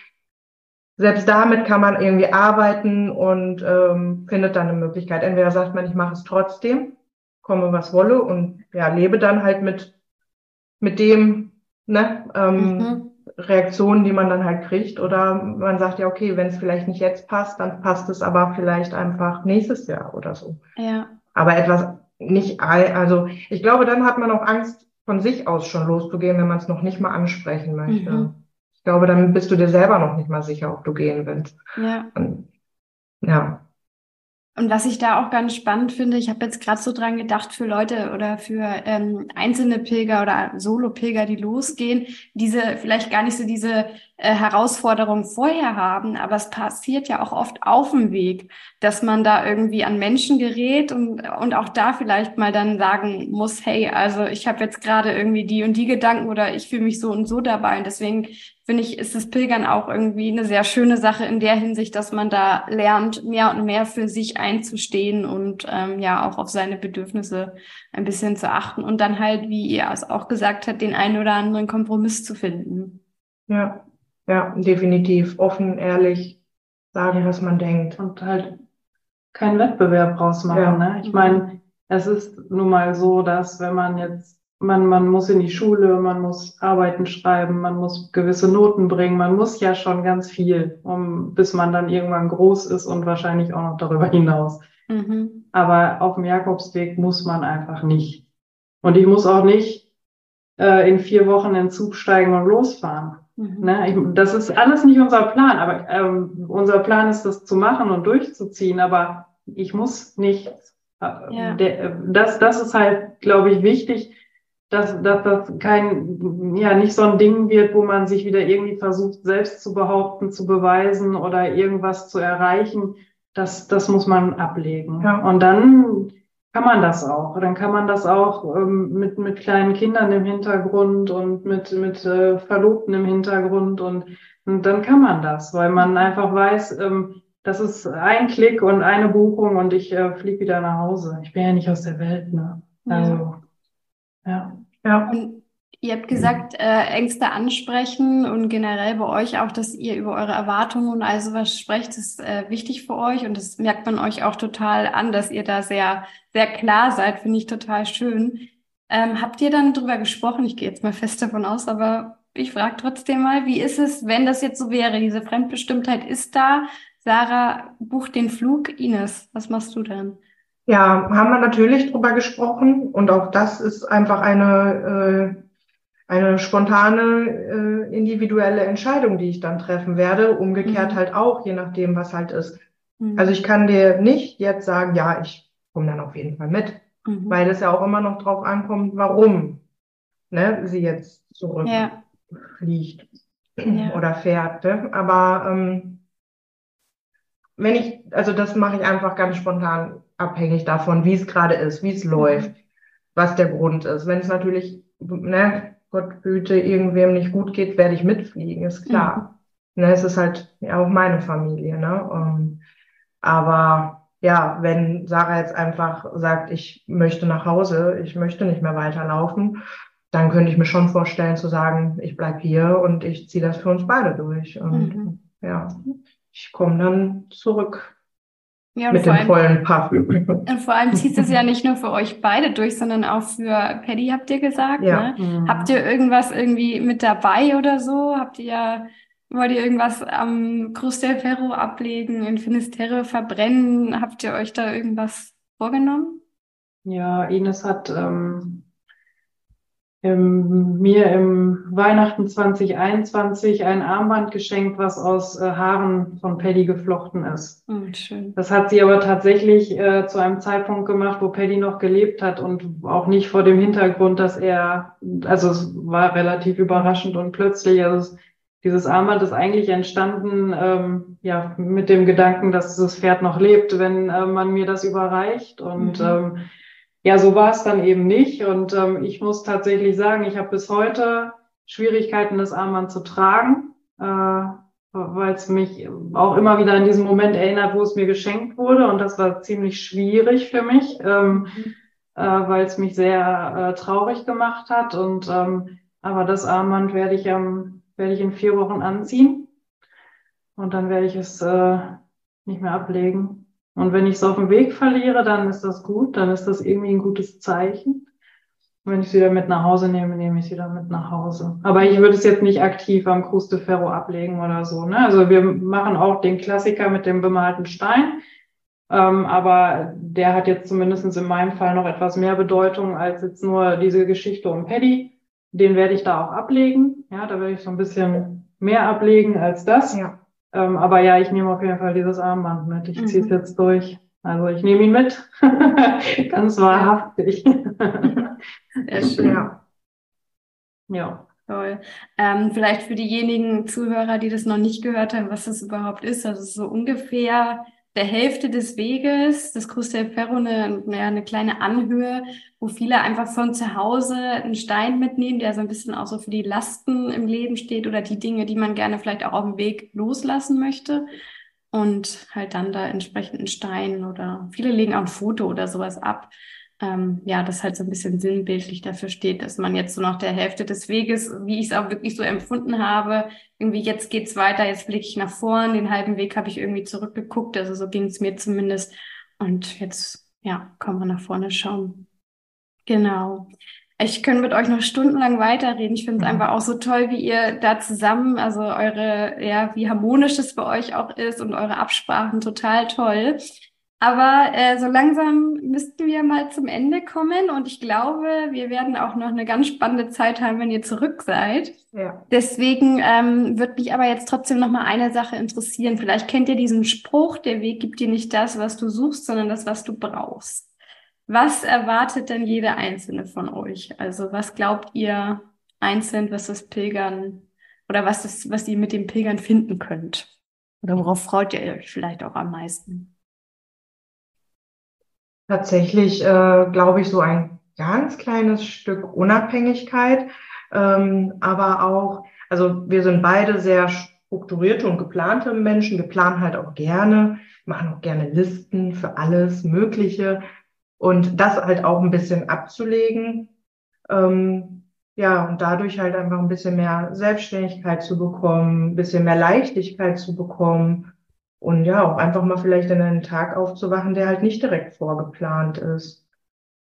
selbst damit kann man irgendwie arbeiten und ähm, findet dann eine Möglichkeit. Entweder sagt man, ich mache es trotzdem, komme was wolle und ja, lebe dann halt mit, mit dem, ne, ähm, mhm. Reaktionen, die man dann halt kriegt. Oder man sagt ja, okay, wenn es vielleicht nicht jetzt passt, dann passt es aber vielleicht einfach nächstes Jahr oder so. Ja. Aber etwas nicht, also ich glaube, dann hat man auch Angst, von sich aus schon loszugehen, wenn man es noch nicht mal ansprechen möchte. Mhm glaube, dann bist du dir selber noch nicht mal sicher, ob du gehen willst. Ja. Und, ja. Und was ich da auch ganz spannend finde, ich habe jetzt gerade so dran gedacht, für Leute oder für ähm, einzelne Pilger oder Solo-Pilger, die losgehen, diese vielleicht gar nicht so diese äh, Herausforderung vorher haben, aber es passiert ja auch oft auf dem Weg, dass man da irgendwie an Menschen gerät und, und auch da vielleicht mal dann sagen muss, hey, also ich habe jetzt gerade irgendwie die und die Gedanken oder ich fühle mich so und so dabei. Und deswegen finde ich, ist das Pilgern auch irgendwie eine sehr schöne Sache in der Hinsicht, dass man da lernt, mehr und mehr für sich einzustehen und ähm, ja auch auf seine Bedürfnisse ein bisschen zu achten und dann halt, wie ihr es auch gesagt habt, den einen oder anderen Kompromiss zu finden. Ja, ja, definitiv. Offen, ehrlich sagen, was man denkt. Und halt keinen Wettbewerb rausmachen. Ja. Ne? Ich meine, es ist nun mal so, dass wenn man jetzt, man, man muss in die Schule, man muss Arbeiten schreiben, man muss gewisse Noten bringen, man muss ja schon ganz viel, um, bis man dann irgendwann groß ist und wahrscheinlich auch noch darüber hinaus. Mhm. Aber auf dem Jakobsweg muss man einfach nicht. Und ich muss auch nicht äh, in vier Wochen in den Zug steigen und losfahren. Mhm. Ne? Ich, das ist alles nicht unser Plan, aber ähm, unser Plan ist, das zu machen und durchzuziehen, aber ich muss nicht. Äh, ja. der, das, das ist halt, glaube ich, wichtig, dass, dass das kein, ja, nicht so ein Ding wird, wo man sich wieder irgendwie versucht, selbst zu behaupten, zu beweisen oder irgendwas zu erreichen. Das, das muss man ablegen. Ja. Und dann kann man das auch. Dann kann man das auch ähm, mit, mit kleinen Kindern im Hintergrund und mit, mit äh, Verlobten im Hintergrund und, und dann kann man das, weil man einfach weiß, ähm, das ist ein Klick und eine Buchung und ich äh, fliege wieder nach Hause. Ich bin ja nicht aus der Welt, ne? Also, ja. ja. Und Ihr habt gesagt, äh, Ängste ansprechen und generell bei euch auch, dass ihr über eure Erwartungen und all sowas sprecht, ist äh, wichtig für euch und das merkt man euch auch total an, dass ihr da sehr, sehr klar seid, finde ich total schön. Ähm, habt ihr dann drüber gesprochen? Ich gehe jetzt mal fest davon aus, aber ich frage trotzdem mal, wie ist es, wenn das jetzt so wäre? Diese Fremdbestimmtheit ist da. Sarah bucht den Flug. Ines, was machst du dann? Ja, haben wir natürlich drüber gesprochen und auch das ist einfach eine äh, eine spontane äh, individuelle Entscheidung, die ich dann treffen werde. Umgekehrt mhm. halt auch, je nachdem, was halt ist. Mhm. Also ich kann dir nicht jetzt sagen, ja, ich komme dann auf jeden Fall mit, mhm. weil es ja auch immer noch drauf ankommt, warum ne, sie jetzt zurückfliegt ja. oder fährt. Ne? Aber ähm, wenn ich, also das mache ich einfach ganz spontan abhängig davon, wie es gerade ist, wie es mhm. läuft, was der Grund ist. Wenn es natürlich ne, Gott behüte, irgendwem nicht gut geht, werde ich mitfliegen, ist klar. Mhm. Ne, es ist halt ja auch meine Familie, ne? Um, ähm, aber ja, wenn Sarah jetzt einfach sagt, ich möchte nach Hause, ich möchte nicht mehr weiterlaufen, dann könnte ich mir schon vorstellen zu sagen, ich bleib hier und ich ziehe das für uns beide durch. Und mhm. ja, ich komme dann zurück ja, mit dem allem, vollen Puff. Und vor allem zieht es ja nicht nur für euch beide durch, sondern auch für Paddy, habt ihr gesagt. Ja. Ne? Mhm. Habt ihr irgendwas irgendwie mit dabei oder so? Habt ihr, wollt ihr irgendwas am Cruz del Ferro ablegen, in Finisterre verbrennen? Habt ihr euch da irgendwas vorgenommen? Ja, Ines hat ähm, ähm, mir im Weihnachten 2021 ein Armband geschenkt, was aus äh, Haaren von Paddy geflochten ist. Oh, schön. Das hat sie aber tatsächlich äh, zu einem Zeitpunkt gemacht, wo Paddy noch gelebt hat und auch nicht vor dem Hintergrund, dass er, also es war relativ überraschend und plötzlich, also dieses Armband ist eigentlich entstanden, ähm, ja, mit dem Gedanken, dass das Pferd noch lebt, wenn äh, man mir das überreicht und mhm. ähm, ja, so war es dann eben nicht. Und ähm, ich muss tatsächlich sagen, ich habe bis heute Schwierigkeiten, das Armband zu tragen, äh, weil es mich auch immer wieder in diesen Moment erinnert, wo es mir geschenkt wurde. Und das war ziemlich schwierig für mich, ähm, äh, weil es mich sehr äh, traurig gemacht hat. Und ähm, aber das Armband werde ich am werde ich in vier Wochen anziehen und dann werde ich es äh, nicht mehr ablegen. Und wenn ich es auf dem Weg verliere, dann ist das gut, dann ist das irgendwie ein gutes Zeichen. Und wenn ich es wieder mit nach Hause nehme, nehme ich es wieder mit nach Hause. Aber ich würde es jetzt nicht aktiv am Cruz de Ferro ablegen oder so. Ne? Also wir machen auch den Klassiker mit dem bemalten Stein. Ähm, aber der hat jetzt zumindest in meinem Fall noch etwas mehr Bedeutung als jetzt nur diese Geschichte um Paddy. Den werde ich da auch ablegen. Ja, da werde ich so ein bisschen mehr ablegen als das. Ja. Ähm, aber ja, ich nehme auf jeden Fall dieses Armband mit. Ich mhm. ziehe es jetzt durch. Also ich nehme ihn mit. Ganz wahrhaftig. Sehr schön. Ja. ja. Toll. Ähm, vielleicht für diejenigen Zuhörer, die das noch nicht gehört haben, was das überhaupt ist. Also so ungefähr der Hälfte des Weges, das Cruz del Ferro, eine, eine kleine Anhöhe, wo viele einfach von zu Hause einen Stein mitnehmen, der so ein bisschen auch so für die Lasten im Leben steht oder die Dinge, die man gerne vielleicht auch auf dem Weg loslassen möchte. Und halt dann da entsprechend einen Stein oder viele legen auch ein Foto oder sowas ab ähm, ja, das halt so ein bisschen sinnbildlich dafür steht, dass man jetzt so nach der Hälfte des Weges, wie ich es auch wirklich so empfunden habe, irgendwie jetzt geht's weiter, jetzt blicke ich nach vorn, den halben Weg habe ich irgendwie zurückgeguckt, also so ging es mir zumindest. Und jetzt, ja, kann man nach vorne schauen. Genau. Ich könnte mit euch noch stundenlang weiterreden. Ich finde es mhm. einfach auch so toll, wie ihr da zusammen, also eure, ja, wie harmonisch es bei euch auch ist und eure Absprachen total toll. Aber äh, so langsam müssten wir mal zum Ende kommen und ich glaube, wir werden auch noch eine ganz spannende Zeit haben, wenn ihr zurück seid. Ja. Deswegen ähm, würde mich aber jetzt trotzdem noch mal eine Sache interessieren. Vielleicht kennt ihr diesen Spruch: Der Weg gibt dir nicht das, was du suchst, sondern das, was du brauchst. Was erwartet denn jede einzelne von euch? Also was glaubt ihr einzeln, was das Pilgern oder was das, was ihr mit dem Pilgern finden könnt? Oder worauf freut ihr euch vielleicht auch am meisten? Tatsächlich äh, glaube ich so ein ganz kleines Stück Unabhängigkeit, ähm, aber auch, also wir sind beide sehr strukturierte und geplante Menschen. Wir planen halt auch gerne, machen auch gerne Listen für alles Mögliche und das halt auch ein bisschen abzulegen. Ähm, ja, und dadurch halt einfach ein bisschen mehr Selbstständigkeit zu bekommen, ein bisschen mehr Leichtigkeit zu bekommen und ja, auch einfach mal vielleicht in einen Tag aufzuwachen, der halt nicht direkt vorgeplant ist.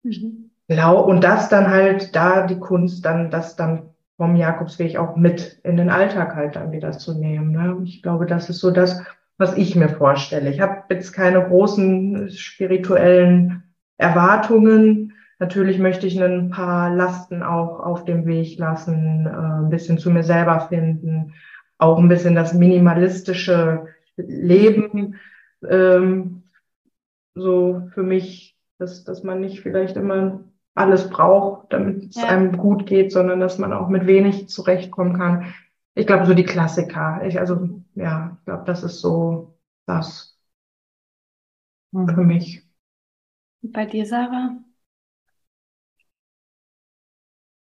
Mhm. Genau, und das dann halt da die Kunst, dann das dann vom Jakobsweg auch mit in den Alltag halt dann wieder zu nehmen. Ne? Ich glaube, das ist so das, was ich mir vorstelle. Ich habe jetzt keine großen spirituellen Erwartungen. Natürlich möchte ich ein paar Lasten auch auf dem Weg lassen, äh, ein bisschen zu mir selber finden, auch ein bisschen das minimalistische Leben ähm, so für mich, dass, dass man nicht vielleicht immer alles braucht, damit es ja. einem gut geht, sondern dass man auch mit wenig zurechtkommen kann. Ich glaube, so die Klassiker. Ich, also, ja, ich glaube, das ist so das mhm. für mich. Bei dir, Sarah?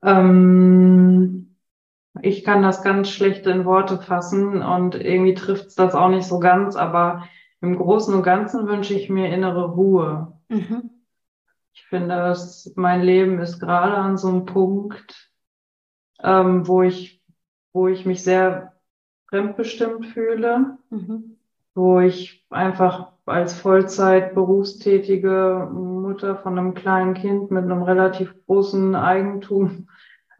Ähm, ich kann das ganz schlecht in Worte fassen und irgendwie trifft es das auch nicht so ganz, aber im Großen und Ganzen wünsche ich mir innere Ruhe. Mhm. Ich finde, dass mein Leben ist gerade an so einem Punkt, ähm, wo ich, wo ich mich sehr fremdbestimmt fühle, mhm. wo ich einfach als Vollzeit berufstätige Mutter von einem kleinen Kind mit einem relativ großen Eigentum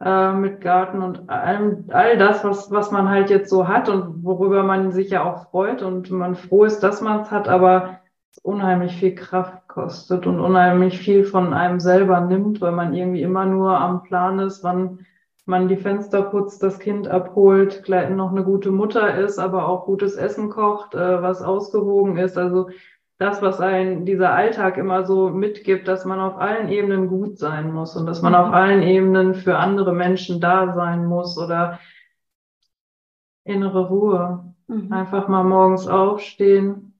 äh, mit Garten und allem, all das, was, was man halt jetzt so hat und worüber man sich ja auch freut und man froh ist, dass man es hat, aber es unheimlich viel Kraft kostet und unheimlich viel von einem selber nimmt, weil man irgendwie immer nur am Plan ist, wann man die Fenster putzt, das Kind abholt, noch eine gute Mutter ist, aber auch gutes Essen kocht, äh, was ausgewogen ist. Also das, was ein dieser Alltag immer so mitgibt, dass man auf allen Ebenen gut sein muss und dass man auf mhm. allen Ebenen für andere Menschen da sein muss oder innere Ruhe. Mhm. Einfach mal morgens aufstehen,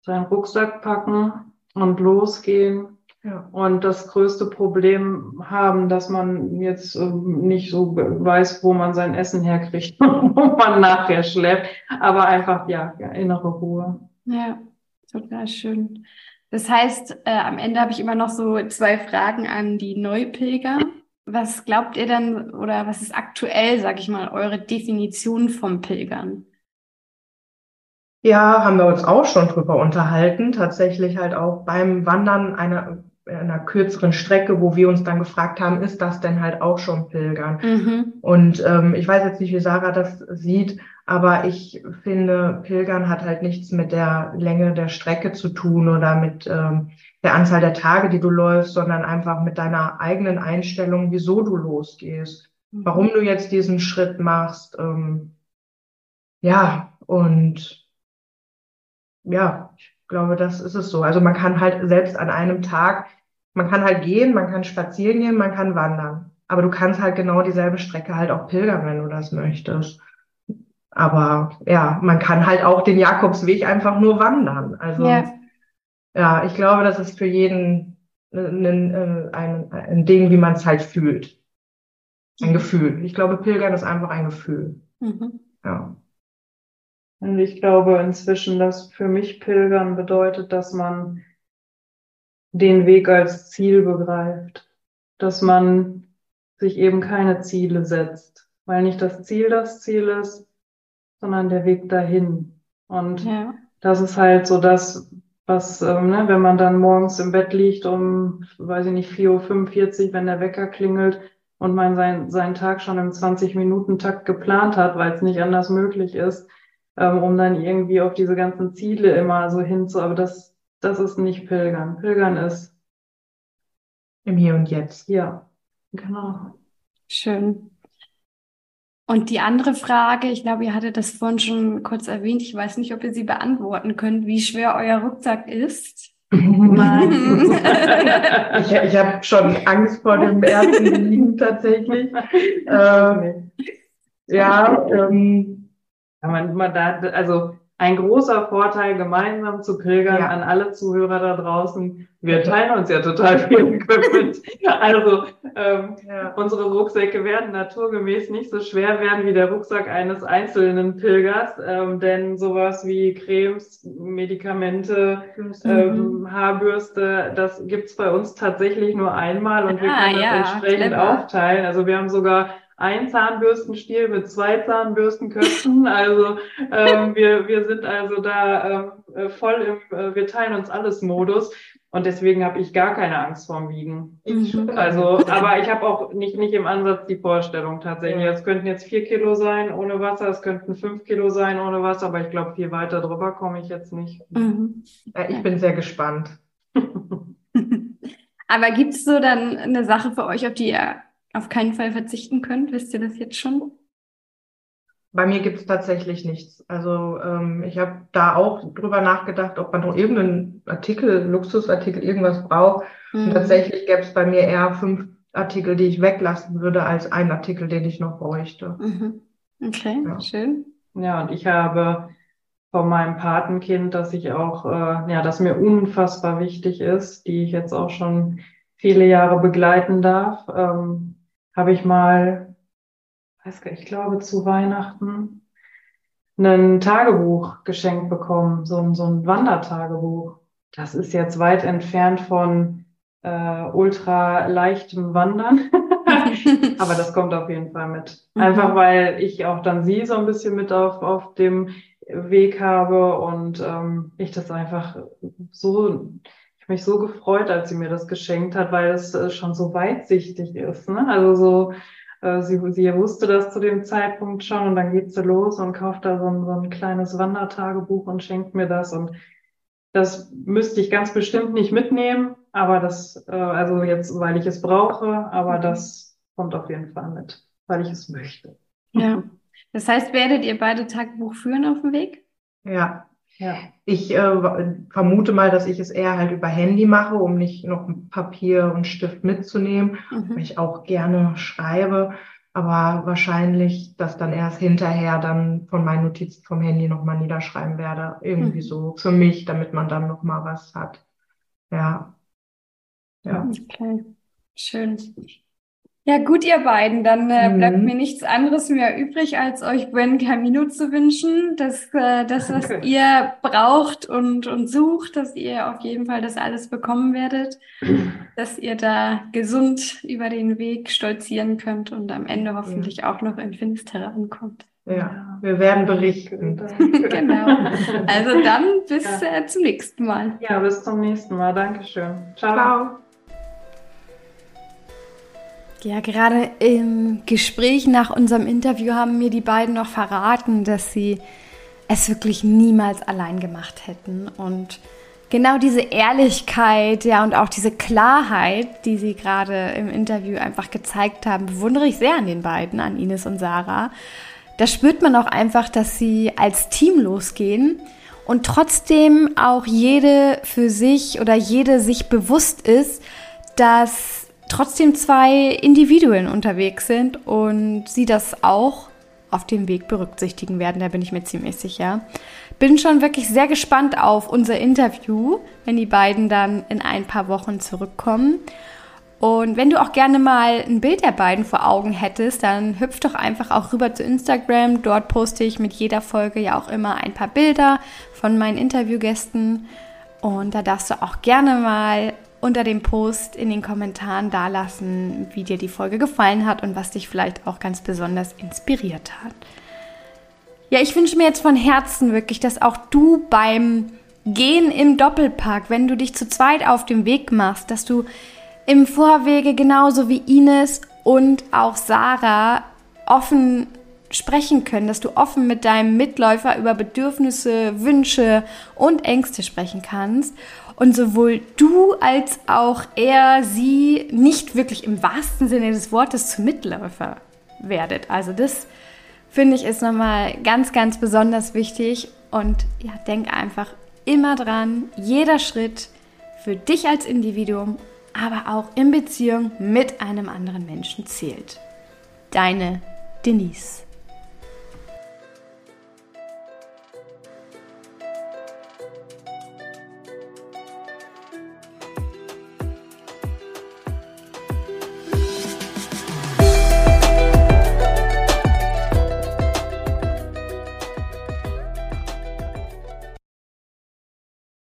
seinen Rucksack packen und losgehen. Ja. Und das größte Problem haben, dass man jetzt äh, nicht so weiß, wo man sein Essen herkriegt, wo man nachher schläft, aber einfach, ja, ja innere Ruhe. Ja. Total schön. Das heißt, äh, am Ende habe ich immer noch so zwei Fragen an die Neupilger. Was glaubt ihr denn oder was ist aktuell, sag ich mal, eure Definition vom Pilgern? Ja, haben wir uns auch schon drüber unterhalten. Tatsächlich halt auch beim Wandern einer, einer kürzeren Strecke, wo wir uns dann gefragt haben, ist das denn halt auch schon Pilgern? Mhm. Und ähm, ich weiß jetzt nicht, wie Sarah das sieht, aber ich finde, Pilgern hat halt nichts mit der Länge der Strecke zu tun oder mit ähm, der Anzahl der Tage, die du läufst, sondern einfach mit deiner eigenen Einstellung, wieso du losgehst, mhm. warum du jetzt diesen Schritt machst. Ähm, ja, und ja, ich glaube, das ist es so. Also man kann halt selbst an einem Tag, man kann halt gehen, man kann spazieren gehen, man kann wandern. Aber du kannst halt genau dieselbe Strecke halt auch pilgern, wenn du das möchtest. Aber ja, man kann halt auch den Jakobsweg einfach nur wandern. Also ja, ja ich glaube, das ist für jeden ein, ein, ein, ein Ding, wie man es halt fühlt. Ein Gefühl. Ich glaube, Pilgern ist einfach ein Gefühl. Mhm. Ja. Und ich glaube inzwischen, dass für mich Pilgern bedeutet, dass man den Weg als Ziel begreift. Dass man sich eben keine Ziele setzt. Weil nicht das Ziel das Ziel ist, sondern der Weg dahin. Und ja. das ist halt so das, was, ähm, ne, wenn man dann morgens im Bett liegt um, weiß ich nicht, 4.45 Uhr, wenn der Wecker klingelt und man sein, seinen Tag schon im 20-Minuten-Takt geplant hat, weil es nicht anders möglich ist, ähm, um dann irgendwie auf diese ganzen Ziele immer so hinzu, aber das, das ist nicht Pilgern. Pilgern ist im Hier und Jetzt. Ja, genau. Schön. Und die andere Frage, ich glaube, ihr hattet das vorhin schon kurz erwähnt, ich weiß nicht, ob ihr sie beantworten könnt, wie schwer euer Rucksack ist. Nein. ich ich habe schon Angst vor dem ersten Liegen tatsächlich. Äh, ja, ähm, ja, manchmal da, also ein großer Vorteil, gemeinsam zu pilgern ja. an alle Zuhörer da draußen. Wir teilen uns ja total viel Equipment. Also ähm, ja. unsere Rucksäcke werden naturgemäß nicht so schwer werden wie der Rucksack eines einzelnen Pilgers, ähm, denn sowas wie Cremes, Medikamente, mhm. ähm, Haarbürste, das gibt's bei uns tatsächlich nur einmal und wir ah, können das ja, entsprechend clever. aufteilen. Also wir haben sogar ein Zahnbürstenstiel mit zwei Zahnbürstenköpfen. Also ähm, wir, wir sind also da ähm, äh, voll im äh, Wir teilen uns alles Modus. Und deswegen habe ich gar keine Angst vorm Wiegen. Mhm. Also, aber ich habe auch nicht, nicht im Ansatz die Vorstellung tatsächlich. Es könnten jetzt vier Kilo sein ohne Wasser, es könnten fünf Kilo sein ohne Wasser, aber ich glaube, viel weiter drüber komme ich jetzt nicht. Mhm. Ja, ich bin sehr gespannt. aber gibt es so dann eine Sache für euch, auf die ihr auf keinen Fall verzichten könnt? Wisst ihr das jetzt schon? Bei mir gibt es tatsächlich nichts. Also ähm, ich habe da auch drüber nachgedacht, ob man noch irgendeinen Artikel, Luxusartikel, irgendwas braucht. Mhm. Und tatsächlich gäbe es bei mir eher fünf Artikel, die ich weglassen würde, als einen Artikel, den ich noch bräuchte. Mhm. Okay, ja. schön. Ja, und ich habe von meinem Patenkind, dass ich auch, äh, ja, das mir unfassbar wichtig ist, die ich jetzt auch schon viele Jahre begleiten darf. Ähm, habe ich mal, ich glaube zu Weihnachten, ein Tagebuch geschenkt bekommen, so, so ein Wandertagebuch. Das ist jetzt weit entfernt von äh, ultra leichtem Wandern. Aber das kommt auf jeden Fall mit. Mhm. Einfach weil ich auch dann sie so ein bisschen mit auf, auf dem Weg habe und ähm, ich das einfach so habe mich so gefreut, als sie mir das geschenkt hat, weil es äh, schon so weitsichtig ist. Ne? Also so, äh, sie, sie wusste das zu dem Zeitpunkt schon und dann geht sie los und kauft da so ein, so ein kleines Wandertagebuch und schenkt mir das und das müsste ich ganz bestimmt nicht mitnehmen, aber das, äh, also jetzt, weil ich es brauche, aber mhm. das kommt auf jeden Fall mit, weil ich es möchte. Ja. Das heißt, werdet ihr beide Tagebuch führen auf dem Weg? Ja, ja. Ich äh, vermute mal, dass ich es eher halt über Handy mache, um nicht noch Papier und Stift mitzunehmen, mhm. weil ich auch gerne schreibe. Aber wahrscheinlich, dass dann erst hinterher dann von meinen Notizen vom Handy nochmal niederschreiben werde. Irgendwie mhm. so für mich, damit man dann nochmal was hat. Ja. Ja. Okay. Schön. Ja, gut, ihr beiden. Dann äh, mhm. bleibt mir nichts anderes mehr übrig, als euch Buen Camino zu wünschen, dass äh, das, was okay. ihr braucht und, und sucht, dass ihr auf jeden Fall das alles bekommen werdet, dass ihr da gesund über den Weg stolzieren könnt und am Ende hoffentlich ja. auch noch in Finstere ankommt. Ja, wir werden berichten. genau. Also dann bis ja. äh, zum nächsten Mal. Ja, bis zum nächsten Mal. Dankeschön. Ciao. Ciao. Ja, gerade im Gespräch nach unserem Interview haben mir die beiden noch verraten, dass sie es wirklich niemals allein gemacht hätten. Und genau diese Ehrlichkeit, ja, und auch diese Klarheit, die sie gerade im Interview einfach gezeigt haben, bewundere ich sehr an den beiden, an Ines und Sarah. Da spürt man auch einfach, dass sie als Team losgehen und trotzdem auch jede für sich oder jede sich bewusst ist, dass trotzdem zwei Individuen unterwegs sind und sie das auch auf dem Weg berücksichtigen werden, da bin ich mir ziemlich sicher. Bin schon wirklich sehr gespannt auf unser Interview, wenn die beiden dann in ein paar Wochen zurückkommen. Und wenn du auch gerne mal ein Bild der beiden vor Augen hättest, dann hüpf doch einfach auch rüber zu Instagram. Dort poste ich mit jeder Folge ja auch immer ein paar Bilder von meinen Interviewgästen. Und da darfst du auch gerne mal unter dem Post in den Kommentaren dalassen, wie dir die Folge gefallen hat und was dich vielleicht auch ganz besonders inspiriert hat. Ja, ich wünsche mir jetzt von Herzen wirklich, dass auch du beim Gehen im Doppelpark, wenn du dich zu zweit auf dem Weg machst, dass du im Vorwege genauso wie Ines und auch Sarah offen sprechen können, dass du offen mit deinem Mitläufer über Bedürfnisse, Wünsche und Ängste sprechen kannst und sowohl du als auch er, sie nicht wirklich im wahrsten Sinne des Wortes zum Mitläufer werdet. Also das finde ich ist nochmal ganz, ganz besonders wichtig und ja, denk einfach immer dran, jeder Schritt für dich als Individuum, aber auch in Beziehung mit einem anderen Menschen zählt. Deine Denise.